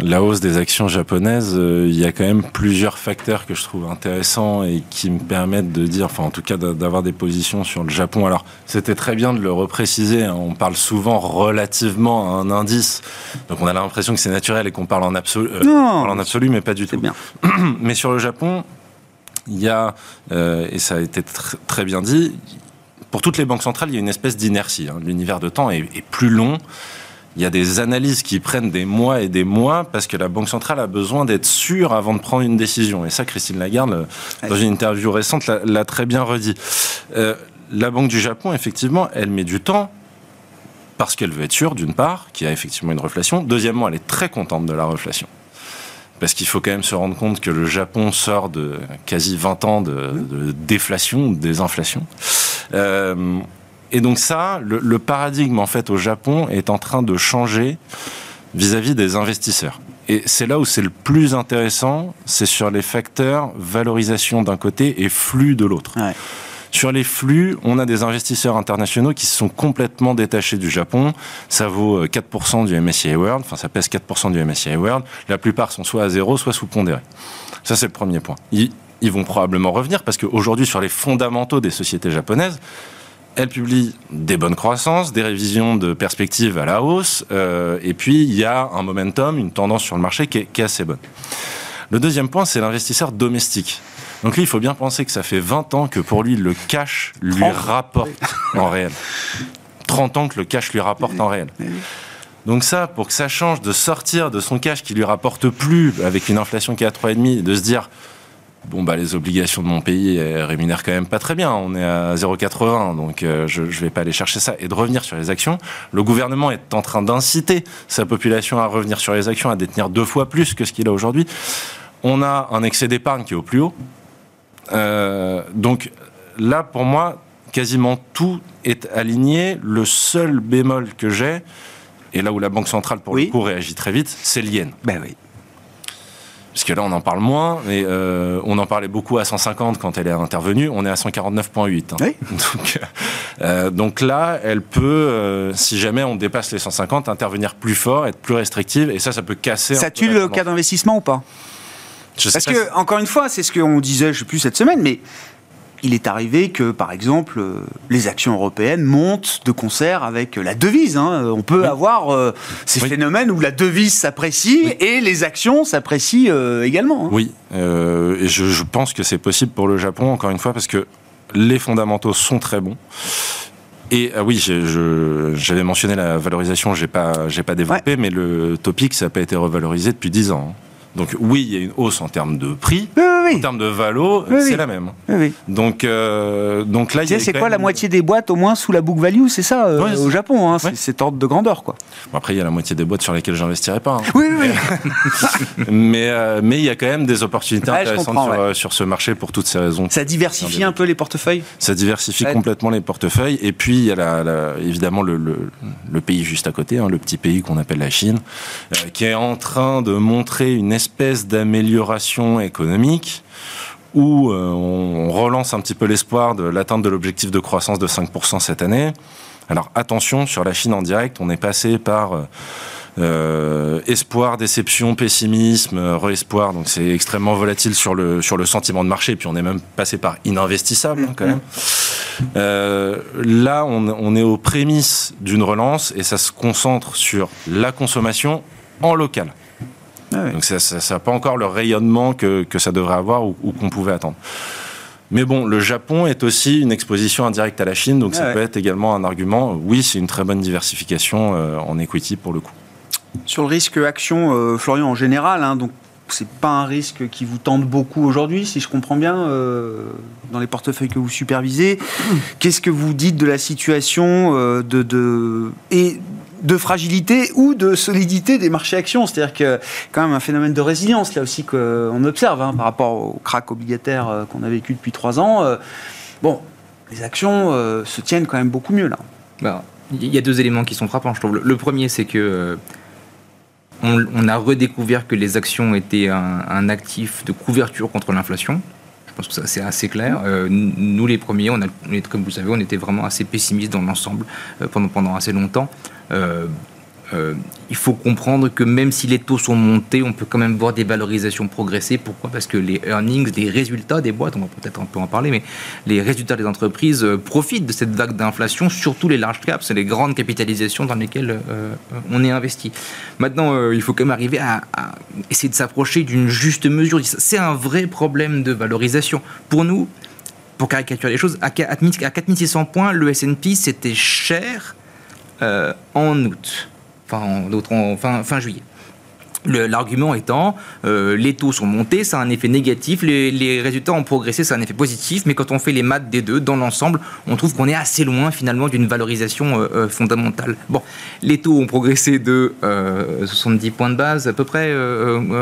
la hausse des actions japonaises, il y a quand même plusieurs facteurs que je trouve intéressants et qui me permettent de dire, enfin en tout cas d'avoir des positions sur le Japon. Alors c'était très bien de le repréciser. Hein. on parle souvent relativement à un indice, donc on a l'impression que c'est naturel et qu'on parle en absolu, en absolu, mais pas du tout. Bien. mais sur le Japon, il y a, euh, et ça a été très bien dit, pour toutes les banques centrales, il y a une espèce d'inertie. Hein. L'univers de temps est, plus long. Il y a des analyses qui prennent des mois et des mois parce que la Banque centrale a besoin d'être sûre avant de prendre une décision. Et ça, Christine Lagarde, dans une interview récente, l'a très bien redit. Euh, la Banque du Japon, effectivement, elle met du temps parce qu'elle veut être sûre, d'une part, qu'il y a effectivement une reflation. Deuxièmement, elle est très contente de la reflation parce qu'il faut quand même se rendre compte que le Japon sort de quasi 20 ans de, déflation, de désinflation. Euh, Et donc ça, le, paradigme en fait au Japon est en train de changer vis-à-vis des investisseurs. Et c'est là où c'est le plus intéressant, c'est sur les facteurs valorisation d'un côté et flux de l'autre. Sur les flux, on a des investisseurs internationaux qui se sont complètement détachés du Japon. Ça vaut 4% du MSCI World, enfin ça pèse 4% du MSCI World. La plupart sont soit à zéro, soit sous-pondérés. Ça, c'est le premier point. Ils, ils vont probablement revenir parce qu'aujourd'hui, sur les fondamentaux des sociétés japonaises, elles publient des bonnes croissances, des révisions de perspectives à la hausse, euh, et puis il y a un momentum, une tendance sur le marché qui est assez bonne. Le deuxième point, c'est l'investisseur domestique. Donc lui, il faut bien penser que ça fait 20 ans que pour lui, le cash lui 30. rapporte en réel. 30 ans que le cash lui rapporte en réel. Donc ça, pour que ça change de sortir de son cash qui lui rapporte plus avec une inflation qui est à 3,5, de se dire bon bah les obligations de mon pays rémunèrent quand même pas très bien, on est à 0,80 donc euh, je, je vais pas aller chercher ça et de revenir sur les actions. Le gouvernement est en train d'inciter sa population à revenir sur les actions, à détenir deux fois plus que ce qu'il a aujourd'hui. On a un excès d'épargne qui est au plus haut. Euh, donc là pour moi quasiment tout est aligné. Le seul bémol que j'ai et là où la Banque centrale pour Oui. le coup réagit très vite, c'est le yen. Ben oui. Parce que là, on en parle moins, mais euh, on en parlait beaucoup à 150 quand elle est intervenue. On est à 149,8. hein. Oui. Donc, euh, donc là, elle peut, euh, si jamais on dépasse les 150, intervenir plus fort, être plus restrictive, et ça, ça peut casser. Ça tue le cas d'investissement ou pas? Je Parce que, encore une fois, c'est ce qu'on disait, je sais plus cette semaine, mais il est arrivé que, par exemple, euh, les actions européennes montent de concert avec la devise. hein. On peut avoir euh, ces Oui. phénomènes où la devise s'apprécie et les actions s'apprécient euh, également. hein. Oui, euh, et je, je pense que c'est possible pour le Japon, encore une fois, parce que les fondamentaux sont très bons. Et ah oui, j'avais mentionné la valorisation, j'ai pas, j'ai pas développé, mais le topic, ça n'a pas été revalorisé depuis 10 ans. hein. Donc oui, il y a une hausse en termes de prix, Oui, en termes de valo, Oui, c'est oui. la même. Donc, euh, donc là, c'est quoi même- la moitié des boîtes au moins sous la book value C'est ça euh, au Japon, hein, c'est cet ordre de grandeur. quoi. Bon, après, il y a la moitié des boîtes sur lesquelles j'investirais pas. hein. Oui, oui, oui. mais euh, mais il y a quand même des opportunités Ouais, intéressantes sur, ouais. sur ce marché pour toutes ces raisons. Ça diversifie un peu les portefeuilles? Ça diversifie Ouais. complètement les portefeuilles. Et puis, il y a la, la- évidemment le, le, le pays juste à côté, hein, le petit pays qu'on appelle la Chine, euh, qui est en train de montrer une espèce d'amélioration économique où euh, on, relance un petit peu l'espoir de l'atteinte de l'objectif de croissance de 5% cette année. Alors attention, sur la Chine en direct, on est passé par... euh, euh, espoir, déception, pessimisme, re-espoir. Donc c'est extrêmement volatile sur le, sentiment de marché. Puis on est même passé par ininvestissable hein, quand même. Là, on, on est aux prémices d'une relance et ça se concentre sur la consommation en local. Ah. Donc ça n'a pas encore le rayonnement que, que ça devrait avoir ou, ou qu'on pouvait attendre. Mais bon, le Japon est aussi une exposition indirecte à la Chine, donc Ah ça ouais. peut être également un argument. Oui, c'est une très bonne diversification euh, en equity pour le coup. Sur le risque action, euh, Florian, en général, hein, donc c'est pas un risque qui vous tente beaucoup aujourd'hui, si je comprends bien, euh, dans les portefeuilles que vous supervisez. Qu'est-ce que vous dites de la situation de, de- et de fragilité ou de solidité des marchés actions C'est-à-dire que quand même un phénomène de résilience là aussi qu'on observe hein, par rapport au crack obligataire euh, qu'on a vécu depuis trois ans. Euh, bon, les actions euh, se tiennent quand même beaucoup mieux là. Il y a deux éléments qui sont frappants, je trouve. Le- premier, c'est que on, a redécouvert que les actions étaient un actif de couverture contre l'inflation. Pense que ça c'est assez clair. Euh, nous, les premiers, on comme vous le savez, on était vraiment assez pessimistes dans l'ensemble euh, pendant, pendant assez longtemps. Euh, il faut comprendre que même si les taux sont montés, on peut quand même voir des valorisations progresser. Pourquoi? Parce que les earnings, les résultats des boîtes, on va peut-être un peu en parler, mais les résultats des entreprises euh, profitent de cette vague d'inflation, surtout les large caps, c'est les grandes capitalisations dans lesquelles euh, on est investi. Maintenant, il faut quand même arriver à, à essayer de s'approcher d'une juste mesure. C'est un vrai problème de valorisation. Pour nous, pour caricaturer les choses, à 4 à 4600 points, le S&P, c'était cher en août, enfin, en, d'autres- en fin, fin juillet. Le- L'argument étant, euh, les taux sont montés, ça a un effet négatif, les, les résultats ont progressé, ça a un effet positif, mais quand on fait les maths des deux, dans l'ensemble, on trouve qu'on est assez loin finalement d'une valorisation euh, euh, fondamentale. Bon, les taux ont progressé de euh, 70 points de base à peu près,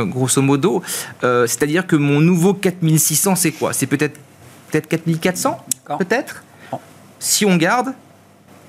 grosso modo, c'est-à-dire que mon nouveau 4600, c'est quoi? C'est peut-être peut-être 4400 D'accord. Peut-être? Bon. Si on garde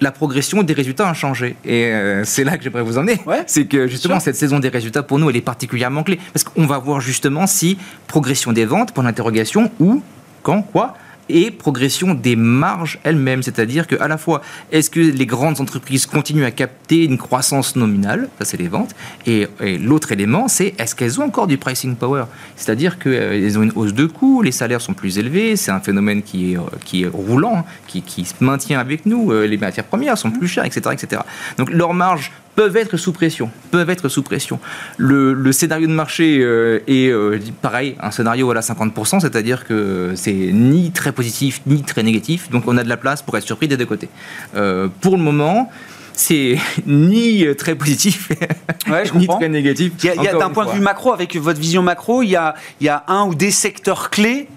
la progression des résultats a changé. Et euh, c'est là que j'aimerais vous emmener. Ouais. C'est que justement, cette saison des résultats, pour nous, elle est particulièrement clé. Parce qu'on va voir justement si progression des ventes, pour l'interrogation, ou quand, quoi et progression des marges elles-mêmes, c'est-à-dire que à la fois est-ce que les grandes entreprises continuent à capter une croissance nominale, ça c'est les ventes, et, l'autre élément c'est est-ce qu'elles ont encore du pricing power, c'est-à-dire qu'elles ont une hausse de coûts, les salaires sont plus élevés, c'est un phénomène qui est, euh, qui est roulant, hein, qui, qui se maintient avec nous, euh, les matières premières sont plus chères, etc., etc. Donc leurs marges peuvent être sous pression, peuvent être sous pression. Le, le scénario de marché euh, est euh, pareil, un scénario à la 50%, c'est-à-dire que c'est ni très positif ni très négatif, donc on a de la place pour être surpris des deux côtés. Euh, pour le moment, c'est ni très positif Ouais, je ni très négatif. D'un point de vue macro, avec votre vision macro, il y a, il y a un ou des secteurs clés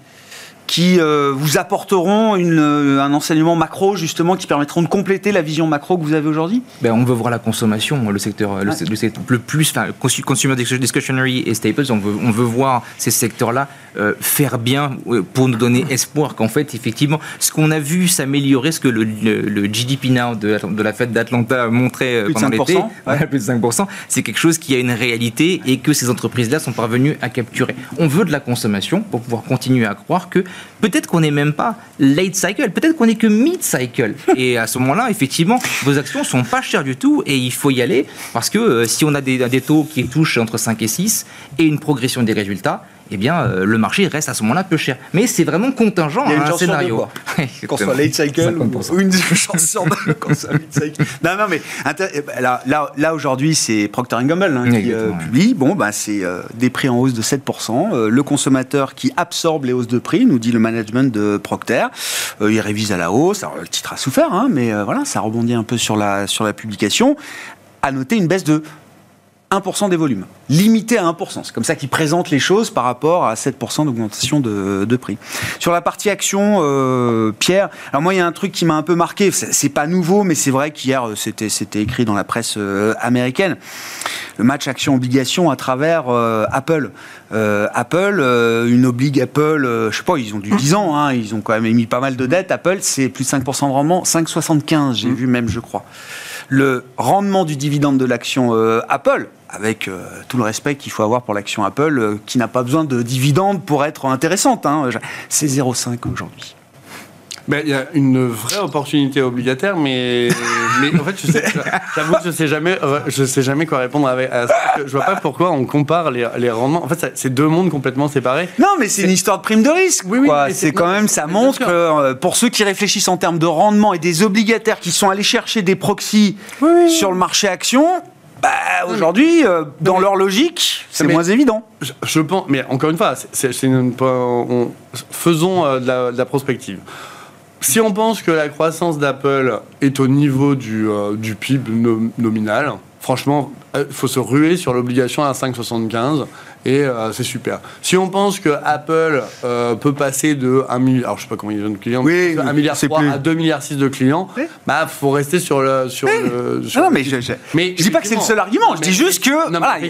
qui euh, vous apporteront une, euh, un enseignement macro, justement, qui permettront de compléter la vision macro que vous avez aujourd'hui Ben, on veut voir la consommation, le secteur, le, Ouais. le secteur le plus, enfin, consu- consumer discretionary et staples, on veut, on veut voir ces secteurs-là euh, faire bien euh, pour nous donner espoir qu'en fait, effectivement, ce qu'on a vu s'améliorer, ce que le, le- le GDP Now de, de la fête d'Atlanta montrait euh, Plus pendant 5%, l'été, ouais. plus de 5%, c'est quelque chose qui a une réalité et que ces entreprises-là sont parvenues à capturer. On veut de la consommation pour pouvoir continuer à croire que peut-être qu'on n'est même pas late cycle, peut-être qu'on n'est que mid cycle. Et à ce moment-là, effectivement, vos actions sont pas chères du tout et il faut y aller parce que euh, si on a des, des taux qui touchent entre 5 et 6 et une progression des résultats, eh bien, euh, le marché reste à ce moment-là peu cher. Mais c'est vraiment contingent à un scénario. Qu'on soit late cycle ou, 50%. ou une chance sur deux qu'on soit mid cycle. Non, non, mais eh ben, là, là, là aujourd'hui, c'est Procter Gamble hein, qui euh, publie. Bon, bah, c'est euh, des prix en hausse de 7%. Euh, le consommateur qui absorbe les hausses de prix, nous dit le management de Procter. Il révise à la hausse. Alors, le titre a souffert, hein, mais voilà, ça rebondit un peu sur la, sur la publication. À noter une baisse de 1% des volumes, limité à 1%. C'est comme ça qu'ils présentent les choses par rapport à 7% d'augmentation de, prix. Sur la partie action, euh, Pierre, alors moi il y a un truc qui m'a un peu marqué, c'est pas nouveau, mais c'est vrai qu'hier euh, c'était écrit dans la presse euh, américaine. Le match action-obligation à travers Apple. Euh, Apple, euh, une obligue Apple, euh, je sais pas, ils ont du 10 ans, hein, ils ont quand même émis pas mal de dettes. Apple, c'est plus de 5% de rendement, 5,75, j'ai vu même, je crois le rendement du dividende de l'action euh, Apple, avec euh, tout le respect qu'il faut avoir pour l'action Apple, euh, qui n'a pas besoin de dividende pour être intéressante, hein, c'est 0,5 aujourd'hui. Ben, il y a une vraie opportunité obligataire, mais, mais en fait, je sais, j'avoue que je sais jamais, euh, je sais jamais quoi répondre avec, à ça. Je vois pas pourquoi on compare les, les rendements. En fait, c'est deux mondes complètement séparés. Non, mais c'est une histoire de prime de risque. Oui, oui, c'est quand même, ça montre que euh, pour ceux qui réfléchissent en termes de rendement et des obligataires qui sont allés chercher des proxys sur le marché action, bah, aujourd'hui, euh, dans mais- leur logique, c'est moins évident. Je, je pense, mais encore une fois, c'est- faisons euh, de, la, de la prospective. Si on pense que la croissance d'Apple est au niveau du, euh, PIB no- nominal, franchement, il faut se ruer sur l'obligation à 5,75 et euh, c'est super. Si on pense que Apple euh, peut passer de 1 milliard, alors je sais pas combien de clients, Oui, de 1 milliard c'est 3 plus. à 2 milliards 6 de clients, Oui. bah faut rester sur le sur le. sur Non, le- mais je, je, Mais je dis pas que c'est le seul argument. Je mais- dis juste que Non, voilà, il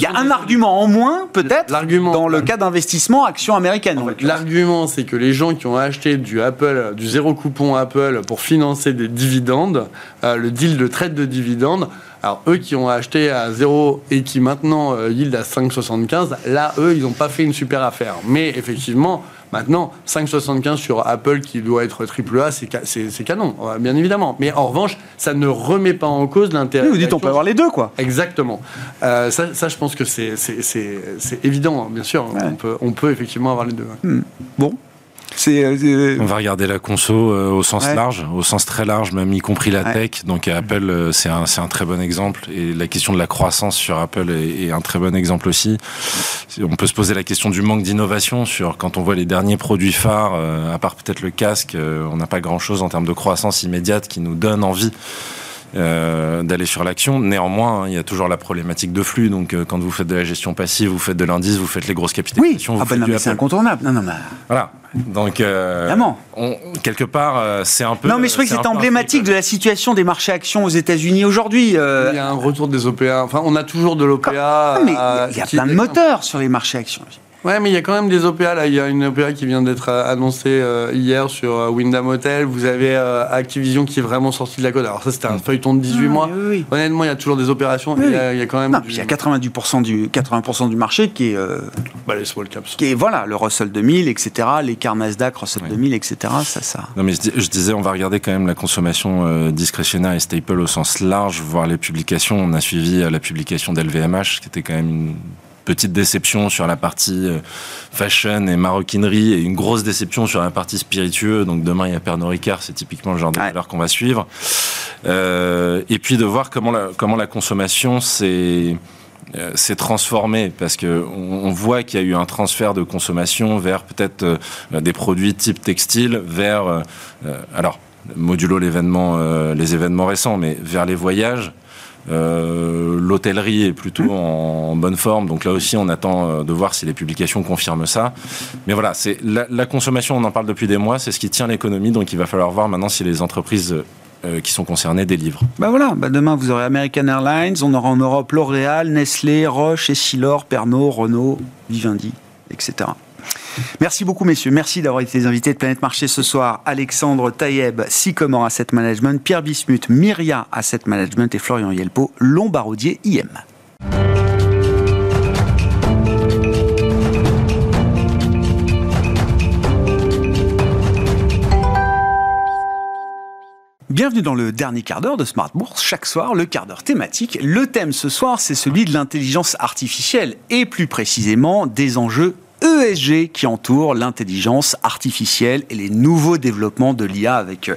y a- un argument en moins peut-être L'argument- dans le cas d'investissement action américaine. en. L'argument, c'est que les gens qui ont acheté du Apple, du zéro coupon Apple pour financer des dividendes, euh, le deal de traite de dividendes, alors eux qui ont acheté à zéro et qui maintenant euh, yield à 5,75, là, eux, ils n'ont pas fait une super affaire. Mais effectivement, maintenant, 5,75 sur Apple qui doit être triple A, c'est ca- c'est c'est canon, euh, bien évidemment. Mais en revanche, ça ne remet pas en cause l'intérêt. Oui, vous dites on peut avoir les deux quoi. Exactement. Euh, ça, ça, je pense que c'est évident, hein, bien sûr. On, peut, on peut effectivement avoir les deux. Bon, c'est euh, c'est- On va regarder la conso euh, au sens Ouais. large, au sens très large, même y compris la Ouais. tech. Donc euh, Apple, euh, c'est un, c'est un très bon exemple. Et la question de la croissance sur Apple est, est un très bon exemple aussi. On peut se poser la question du manque d'innovation sur quand on voit les derniers produits phares, euh, à part peut-être le casque, euh, on n'a pas grand-chose en termes de croissance immédiate qui nous donne envie. Euh, d'aller sur l'action. Néanmoins, hein, il y a toujours la problématique de flux. Donc, euh, quand vous faites de la gestion passive, vous faites de l'indice, vous faites les grosses oui. capitalisations, Ah vous bah faites non, du mais c'est incontournable. Non non mais Voilà. Donc, euh, on- quelque part, euh, c'est un peu. non mais je trouvais que c'est peu emblématique de la situation des marchés actions aux États-Unis aujourd'hui. euh, Il y a un retour des OPA. Enfin, on a toujours de l'OPA. Non, mais il y a- plein de moteurs sur les marchés actions. Ouais, mais il y a quand même des OPA là. Il y a une OPA qui vient d'être euh, annoncée euh, hier sur euh, Wyndham Hotel. Vous avez Activision qui est vraiment sorti de la code. Alors ça, c'était un mm. feuilleton de 18 mois. Honnêtement, il y a toujours des opérations. Il, y a, quand même. il y a 90% du 80% du marché qui est. Bah, les small caps. Qui est voilà le Russell 2000, etc. Les car Nasdaq, Russell 2000, etc. Ça, ça. Non mais je, disais, on va regarder quand même la consommation discrétionnaire et staple au sens large, voir les publications. On a suivi la publication d'LVMH, qui était quand même une petite déception sur la partie euh, fashion et maroquinerie et une grosse déception sur la partie spiritueux. Donc demain, il y a Pernod Ricard, c'est typiquement le genre de valeur qu'on va suivre. Euh, et puis de voir comment la, comment la consommation s'est euh, s'est transformée parce que on, voit qu'il y a eu un transfert de consommation vers peut-être des produits type textile vers alors modulo l'événement les événements récents mais vers les voyages euh, l'hôtellerie est plutôt en, bonne forme, donc là aussi on attend euh, de voir si les publications confirment ça. Mais voilà, c'est la, consommation, on en parle depuis des mois, c'est ce qui tient l'économie, donc il va falloir voir maintenant si les entreprises euh, qui sont concernées délivrent. Bah voilà, bah demain vous aurez American Airlines, on aura en Europe L'Oréal, Nestlé, Roche, Essilor, Pernod, Renault, Vivendi, etc. Merci beaucoup, messieurs. Merci d'avoir été les invités de Planète Marché ce soir. Alexandre Taïeb, Sycomore Asset Management, Pierre Bismuth, Myria Asset Management et Florian Yelpo, Lombardier IM. Bienvenue dans le dernier quart d'heure de Smart Bourse. Chaque soir, le quart d'heure thématique. Le thème ce soir, c'est celui de l'intelligence artificielle et plus précisément des enjeux ESG qui entoure l'intelligence artificielle et les nouveaux développements de l'IA avec euh,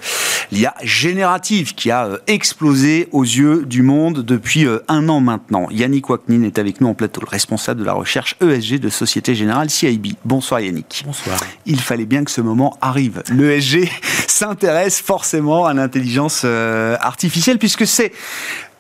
l'IA générative qui a euh, explosé aux yeux du monde depuis euh, un an maintenant. Yannick Waknin est avec nous en plateau, le responsable de la recherche ESG de Société Générale CIB. Bonsoir Yannick. Bonsoir. Il fallait bien que ce moment arrive. L'ESG s'intéresse forcément à l'intelligence artificielle puisque c'est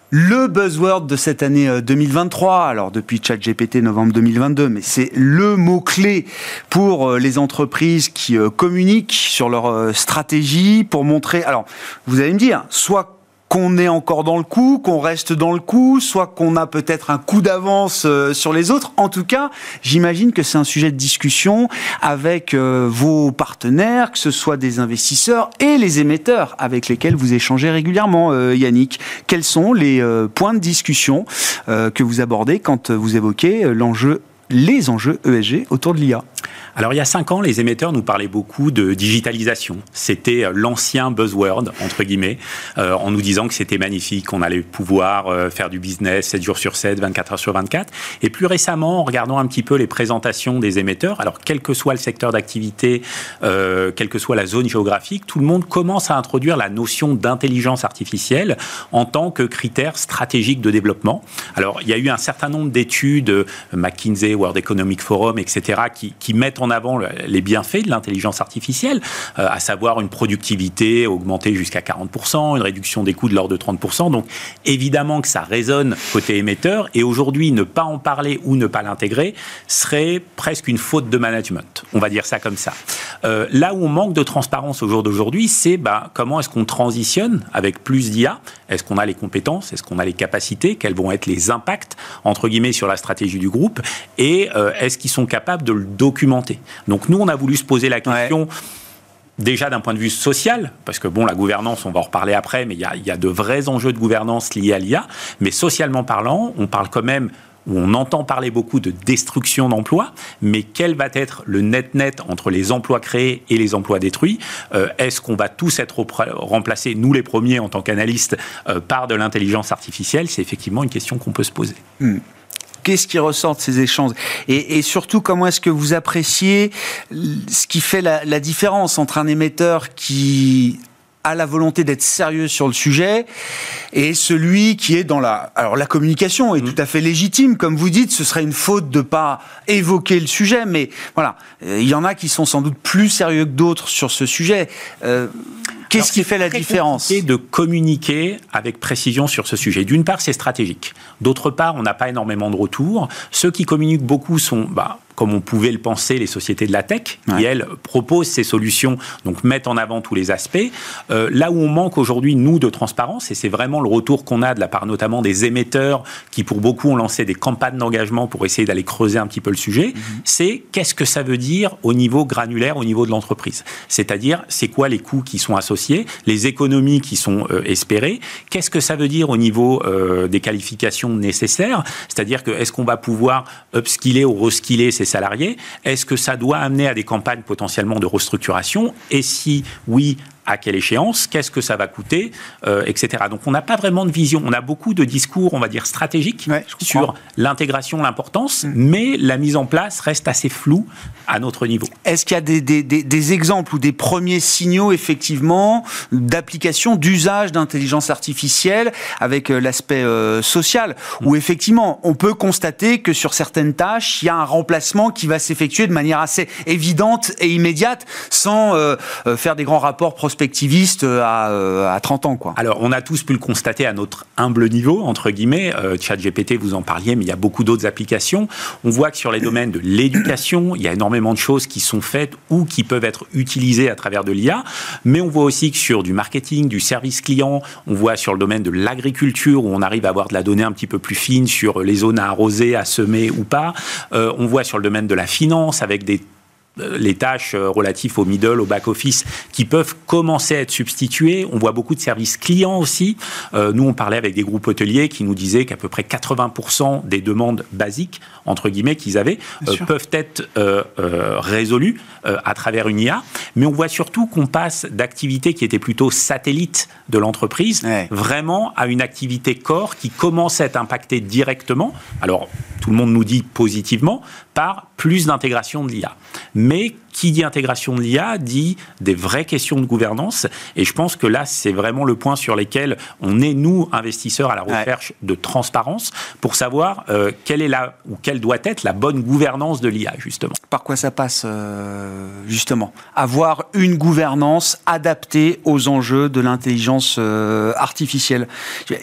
le buzzword de cette année 2023, euh, alors depuis ChatGPT novembre 2022, mais c'est le mot-clé pour euh, les entreprises qui euh, communiquent sur leur stratégie pour montrer. Alors, vous allez me dire, soit qu'on est encore dans le coup, qu'on reste dans le coup, soit qu'on a peut-être un coup d'avance euh, sur les autres. En tout cas, j'imagine que c'est un sujet de discussion avec euh, vos partenaires, que ce soit des investisseurs et les émetteurs avec lesquels vous échangez régulièrement, euh, Yannick. Quels sont les points de discussion que vous abordez quand vous évoquez les enjeux ESG autour de l'IA alors il y a cinq ans, les émetteurs nous parlaient beaucoup de digitalisation. C'était euh, l'ancien buzzword, entre guillemets, euh, en nous disant que c'était magnifique, qu'on allait pouvoir euh, faire du business 7 jours sur 7, 24 heures sur 24. Et plus récemment, en regardant un petit peu les présentations des émetteurs, alors quel que soit le secteur d'activité, quelle que soit la zone géographique, tout le monde commence à introduire la notion d'intelligence artificielle en tant que critère stratégique de développement. Alors il y a eu un certain nombre d'études, McKinsey, World Economic Forum, etc., qui, qui mettent en avant les bienfaits de l'intelligence artificielle, euh, à savoir une productivité augmentée jusqu'à 40%, une réduction des coûts de l'ordre de 30%. Donc évidemment que ça résonne côté émetteur et aujourd'hui ne pas en parler ou ne pas l'intégrer serait presque une faute de management. On va dire ça comme ça. Euh, là où on manque de transparence au jour d'aujourd'hui, c'est bah, comment est-ce qu'on transitionne avec plus d'IA Est-ce qu'on a les compétences? Est-ce qu'on a les capacités? Quels vont être les impacts entre guillemets sur la stratégie du groupe? Et euh, est-ce qu'ils sont capables de le documenter? Donc nous, on a voulu se poser la question. Déjà d'un point de vue social, parce que bon, la gouvernance, on va en reparler après, mais il y a, de vrais enjeux de gouvernance liés à l'IA. Mais socialement parlant, on parle quand même où on entend parler beaucoup de destruction d'emplois, mais quel va être le net-net entre les emplois créés et les emplois détruits? Euh, Est-ce qu'on va tous être remplacés, nous les premiers en tant qu'analystes, euh, par de l'intelligence artificielle? C'est effectivement une question qu'on peut se poser. Hmm. Qu'est-ce qui ressort de ces échanges. Et, surtout, comment est-ce que vous appréciez ce qui fait la, différence entre un émetteur qui a la volonté d'être sérieux sur le sujet et celui qui est dans la alors la communication est mmh. tout à fait légitime. Comme vous dites ce serait une faute de pas évoquer le sujet mais voilà. Euh, il y en a qui sont sans doute plus sérieux que d'autres sur ce sujet. Euh, Qu'est-ce qui fait la différence C'est de communiquer avec précision sur ce sujet. D'une part, c'est stratégique. D'autre part, on n'a pas énormément de retours. Ceux qui communiquent beaucoup sont bah, comme on pouvait le penser les sociétés de la tech, qui elles proposent ces solutions, donc mettent en avant tous les aspects. Euh, là où on manque aujourd'hui, nous, de transparence, et c'est vraiment le retour qu'on a de la part notamment des émetteurs, qui pour beaucoup ont lancé des campagnes d'engagement pour essayer d'aller creuser un petit peu le sujet, mhm. c'est qu'est-ce que ça veut dire au niveau granulaire, au niveau de l'entreprise? C'est-à-dire, c'est quoi les coûts qui sont associés, les économies qui sont euh, espérées, qu'est-ce que ça veut dire au niveau euh, des qualifications nécessaires, c'est-à-dire que est-ce qu'on va pouvoir upskiller ou reskiller ses salariés, est-ce que ça doit amener à des campagnes potentiellement de restructuration, et si oui, à quelle échéance, qu'est-ce que ça va coûter, euh, etc. Donc on n'a pas vraiment de vision. On a beaucoup de discours, on va dire, stratégiques sur l'intégration, l'importance, mm. mais la mise en place reste assez floue à notre niveau. Est-ce qu'il y a des, des, des, exemples ou des premiers signaux, effectivement, d'application, d'usage d'intelligence artificielle avec euh, l'aspect euh, social, mm. où effectivement, on peut constater que sur certaines tâches, il y a un remplacement qui va s'effectuer de manière assez évidente et immédiate, sans faire des grands rapports prospectifs perspectiviste euh, à, euh, à 30 ans. Quoi. Alors, on a tous pu le constater à notre humble niveau, entre guillemets. Euh, ChatGPT, vous en parliez, mais il y a beaucoup d'autres applications. On voit que sur les domaines de l'éducation, il y a énormément de choses qui sont faites ou qui peuvent être utilisées à travers de l'IA. Mais on voit aussi que sur du marketing, du service client, on voit sur le domaine de l'agriculture, où on arrive à avoir de la donnée un petit peu plus fine sur les zones à arroser, à semer ou pas. on voit sur le domaine de la finance, avec des euh, les tâches euh, relatives au middle, au back-office, qui peuvent commencer à être substituées. On voit beaucoup de services clients aussi. Euh, nous, on parlait avec des groupes hôteliers qui nous disaient qu'à peu près 80% des demandes basiques, entre guillemets, qu'ils avaient, peuvent être résolues à travers une IA. Mais on voit surtout qu'on passe d'activités qui étaient plutôt satellites de l'entreprise, vraiment à une activité corps qui commence à être impactée directement. Alors, tout le monde nous dit positivement, par plus d'intégration de l'IA. Mais qui dit intégration de l'IA dit des vraies questions de gouvernance. Et je pense que là, c'est vraiment le point sur lequel on est, nous, investisseurs, à la recherche de transparence pour savoir euh, quelle est la, ou quelle doit être la bonne gouvernance de l'IA, justement. Par quoi ça passe, euh, justement? Avoir une gouvernance adaptée aux enjeux de l'intelligence euh, artificielle.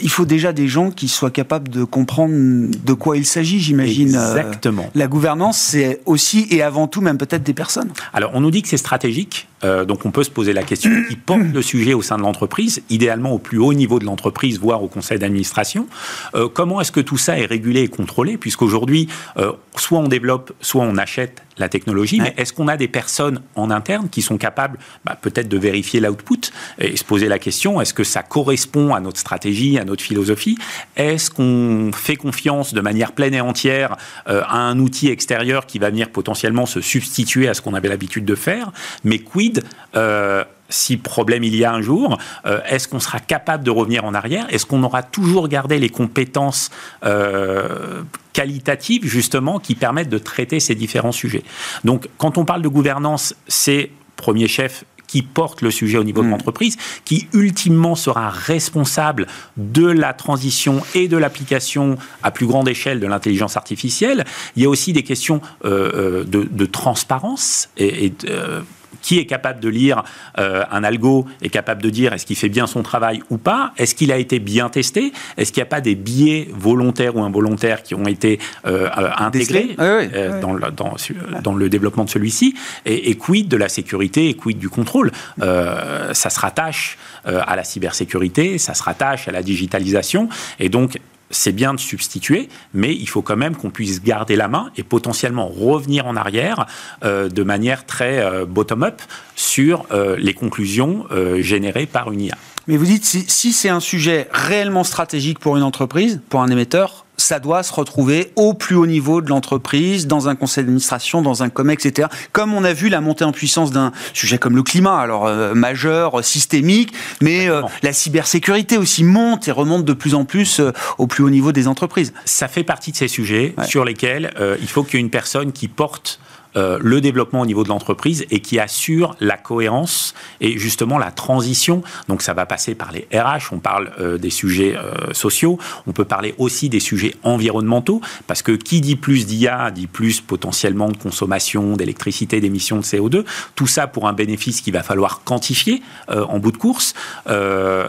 Il faut déjà des gens qui soient capables de comprendre de quoi il s'agit, j'imagine. Exactement. la gouvernance, c'est aussi et avant tout, même peut-être des personnes. Alors, on nous dit que c'est stratégique, euh, donc on peut se poser la question qui porte le sujet au sein de l'entreprise, idéalement au plus haut niveau de l'entreprise, voire au conseil d'administration. Euh, comment est-ce que tout ça est régulé et contrôlé? Puisqu'aujourd'hui, euh, soit on développe, soit on achète la technologie, mais est-ce qu'on a des personnes en interne qui sont capables bah, peut-être de vérifier l'output et se poser la question, est-ce que ça correspond à notre stratégie, à notre philosophie? Est-ce qu'on fait confiance de manière pleine et entière à un outil extérieur qui va venir potentiellement se substituer à ce qu'on avait l'habitude de faire? Mais quid euh, si problème il y a un jour, euh, est-ce qu'on sera capable de revenir en arrière? Est-ce qu'on aura toujours gardé les compétences euh, qualitatives, justement, qui permettent de traiter ces différents sujets? Donc, quand on parle de gouvernance, c'est, premier chef, qui porte le sujet au niveau de mmh. l'entreprise, qui ultimement sera responsable de la transition et de l'application à plus grande échelle de l'intelligence artificielle. Il y a aussi des questions de, de, transparence et, et qui est capable de lire euh, un algo, est capable de dire est-ce qu'il fait bien son travail ou pas, est-ce qu'il a été bien testé, est-ce qu'il n'y a pas des biais volontaires ou involontaires qui ont été euh, euh, intégrés Dans, le, dans, le développement de celui-ci, et, quid de la sécurité et quid du contrôle. ça se rattache à la cybersécurité, ça se rattache à la digitalisation, et donc c'est bien de substituer, mais il faut quand même qu'on puisse garder la main et potentiellement revenir en arrière euh, de manière très euh, bottom-up sur euh, les conclusions générées par une IA. Mais vous dites, si c'est un sujet réellement stratégique pour une entreprise, pour un émetteur, ça doit se retrouver au plus haut niveau de l'entreprise, dans un conseil d'administration, dans un COMEX, etc. Comme on a vu la montée en puissance d'un sujet comme le climat, alors euh, majeur, euh, systémique, mais euh, la cybersécurité aussi monte et remonte de plus en plus au plus haut niveau des entreprises. Ça fait partie de ces sujets sur lesquels il faut qu'il y ait une personne qui porte euh, le développement au niveau de l'entreprise et qui assure la cohérence et justement la transition. Donc ça va passer par les RH, on parle euh, des sujets euh, sociaux, on peut parler aussi des sujets environnementaux, parce que qui dit plus d'IA dit plus potentiellement de consommation d'électricité, d'émissions de CO2, tout ça pour un bénéfice qu'il va falloir quantifier en bout de course.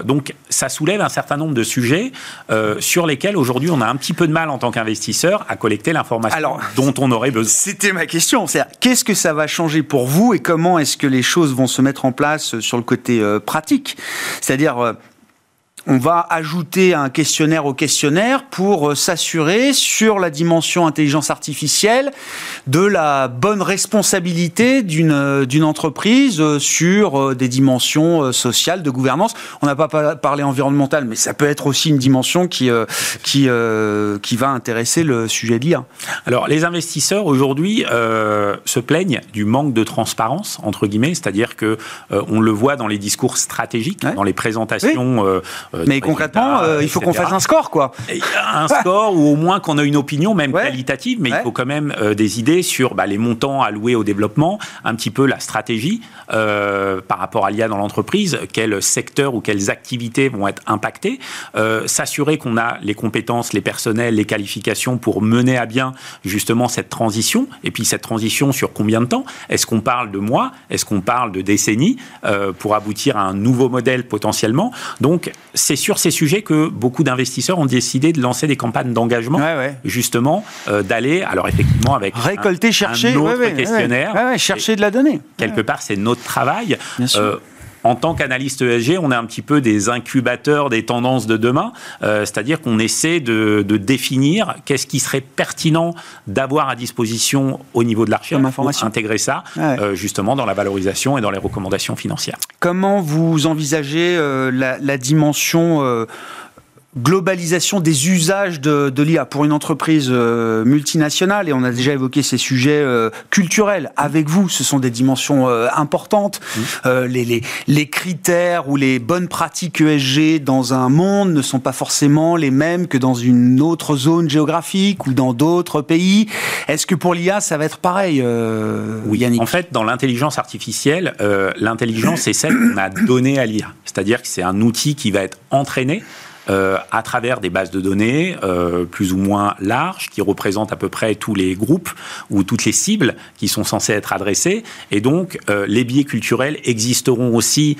donc ça soulève un certain nombre de sujets sur lesquels aujourd'hui on a un petit peu de mal en tant qu'investisseur à collecter l'information dont on aurait besoin. C'était ma question qu'est-ce que ça va changer pour vous et comment est-ce que les choses vont se mettre en place sur le côté euh, pratique? C'est-à-dire, euh, on va ajouter un questionnaire au questionnaire pour euh, s'assurer sur la dimension intelligence artificielle de la bonne responsabilité d'une euh, d'une entreprise euh, sur des dimensions sociales, de gouvernance. On n'a pas parlé environnemental, mais ça peut être aussi une dimension qui qui qui va intéresser le sujet de l'IA. Alors les investisseurs aujourd'hui se plaignent du manque de transparence entre guillemets, c'est-à-dire que on le voit dans les discours stratégiques, dans les présentations. Euh, mais concrètement, euh, il faut qu'on fasse un score, quoi. Un score ou au moins qu'on ait une opinion, même qualitative, mais il faut quand même euh, des idées sur bah, les montants alloués au développement, un petit peu la stratégie par rapport à l'IA dans l'entreprise, quels secteurs ou quelles activités vont être impactés, s'assurer qu'on a les compétences, les personnels, les qualifications pour mener à bien justement cette transition, et puis cette transition sur combien de temps? Est-ce qu'on parle de mois? Est-ce qu'on parle de décennies pour aboutir à un nouveau modèle potentiellement? Donc, c'est sur ces sujets que beaucoup d'investisseurs ont décidé de lancer des campagnes d'engagement, justement, euh, d'aller, alors effectivement, avec récolter, chercher, un autre questionnaire, chercher de la donnée. Quelque part, c'est notre travail. Bien sûr. Euh, en tant qu'analyste ESG, on est un petit peu des incubateurs des tendances de demain, euh, c'est-à-dire qu'on essaie de, définir qu'est-ce qui serait pertinent d'avoir à disposition au niveau de la recherche pour intégrer ça euh, justement dans la valorisation et dans les recommandations financières. Comment vous envisagez euh, la, dimension globalisation des usages de, l'IA pour une entreprise euh, multinationale, et on a déjà évoqué ces sujets euh, culturels avec vous, ce sont des dimensions euh, importantes. Les, les, les, critères ou les bonnes pratiques ESG dans un monde ne sont pas forcément les mêmes que dans une autre zone géographique ou dans d'autres pays. Est-ce que pour l'IA, ça va être pareil Oui, Yannick? en fait, dans l'intelligence artificielle, l'intelligence, c'est celle qu'on a donnée à l'IA. C'est-à-dire que c'est un outil qui va être entraîné euh, à travers des bases de données euh, plus ou moins larges qui représentent à peu près tous les groupes ou toutes les cibles qui sont censées être adressées. Et donc, euh, les biais culturels existeront aussi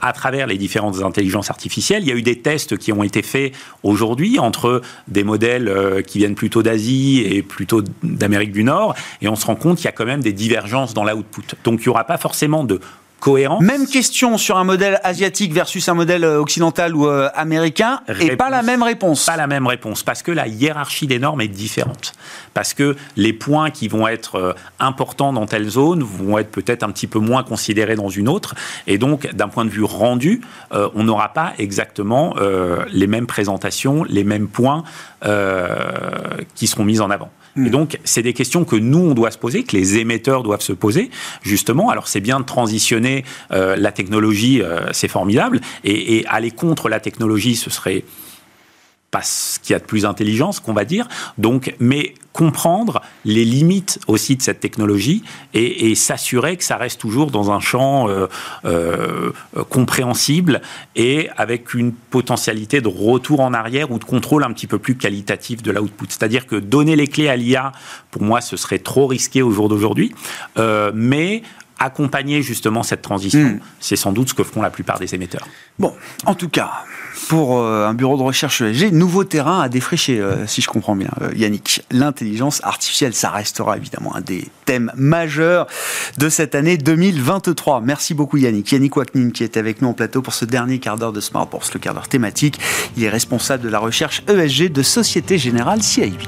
à travers les différentes intelligences artificielles. Il y a eu des tests qui ont été faits aujourd'hui entre des modèles qui viennent plutôt d'Asie et plutôt d'Amérique du Nord. Et on se rend compte qu'il y a quand même des divergences dans l'output. Donc, il n'y aura pas forcément de même question sur un modèle asiatique versus un modèle euh, occidental ou euh, américain, et pas la même réponse. Pas la même réponse, parce que la hiérarchie des normes est différente. Parce que les points qui vont être euh, importants dans telle zone vont être peut-être un petit peu moins considérés dans une autre. Et donc, d'un point de vue rendu, on n'aura pas exactement les mêmes présentations, les mêmes points qui seront mis en avant. Et donc, c'est des questions que nous, on doit se poser, que les émetteurs doivent se poser, justement. Alors, c'est bien de transitionner euh, la technologie, euh, c'est formidable, et, et, aller contre la technologie, ce serait pas ce qu'il y a de plus intelligent, ce qu'on va dire. Donc, mais comprendre les limites aussi de cette technologie et, s'assurer que ça reste toujours dans un champ euh, euh, compréhensible et avec une potentialité de retour en arrière ou de contrôle un petit peu plus qualitatif de l'output. C'est-à-dire que donner les clés à l'IA, pour moi, ce serait trop risqué au jour d'aujourd'hui, euh, mais accompagner justement cette transition, hmm. c'est sans doute ce que feront la plupart des émetteurs. Bon, en tout cas, pour euh, un bureau de recherche ESG, nouveau terrain à défricher, euh, si je comprends bien, euh, Yannick. L'intelligence artificielle, ça restera évidemment un des thèmes majeurs de cette année 2023. Merci beaucoup Yannick. Yannick Waknin qui est avec nous en plateau pour ce dernier quart d'heure de Smart Bourse, le quart d'heure thématique. Il est responsable de la recherche ESG de Société Générale CIB.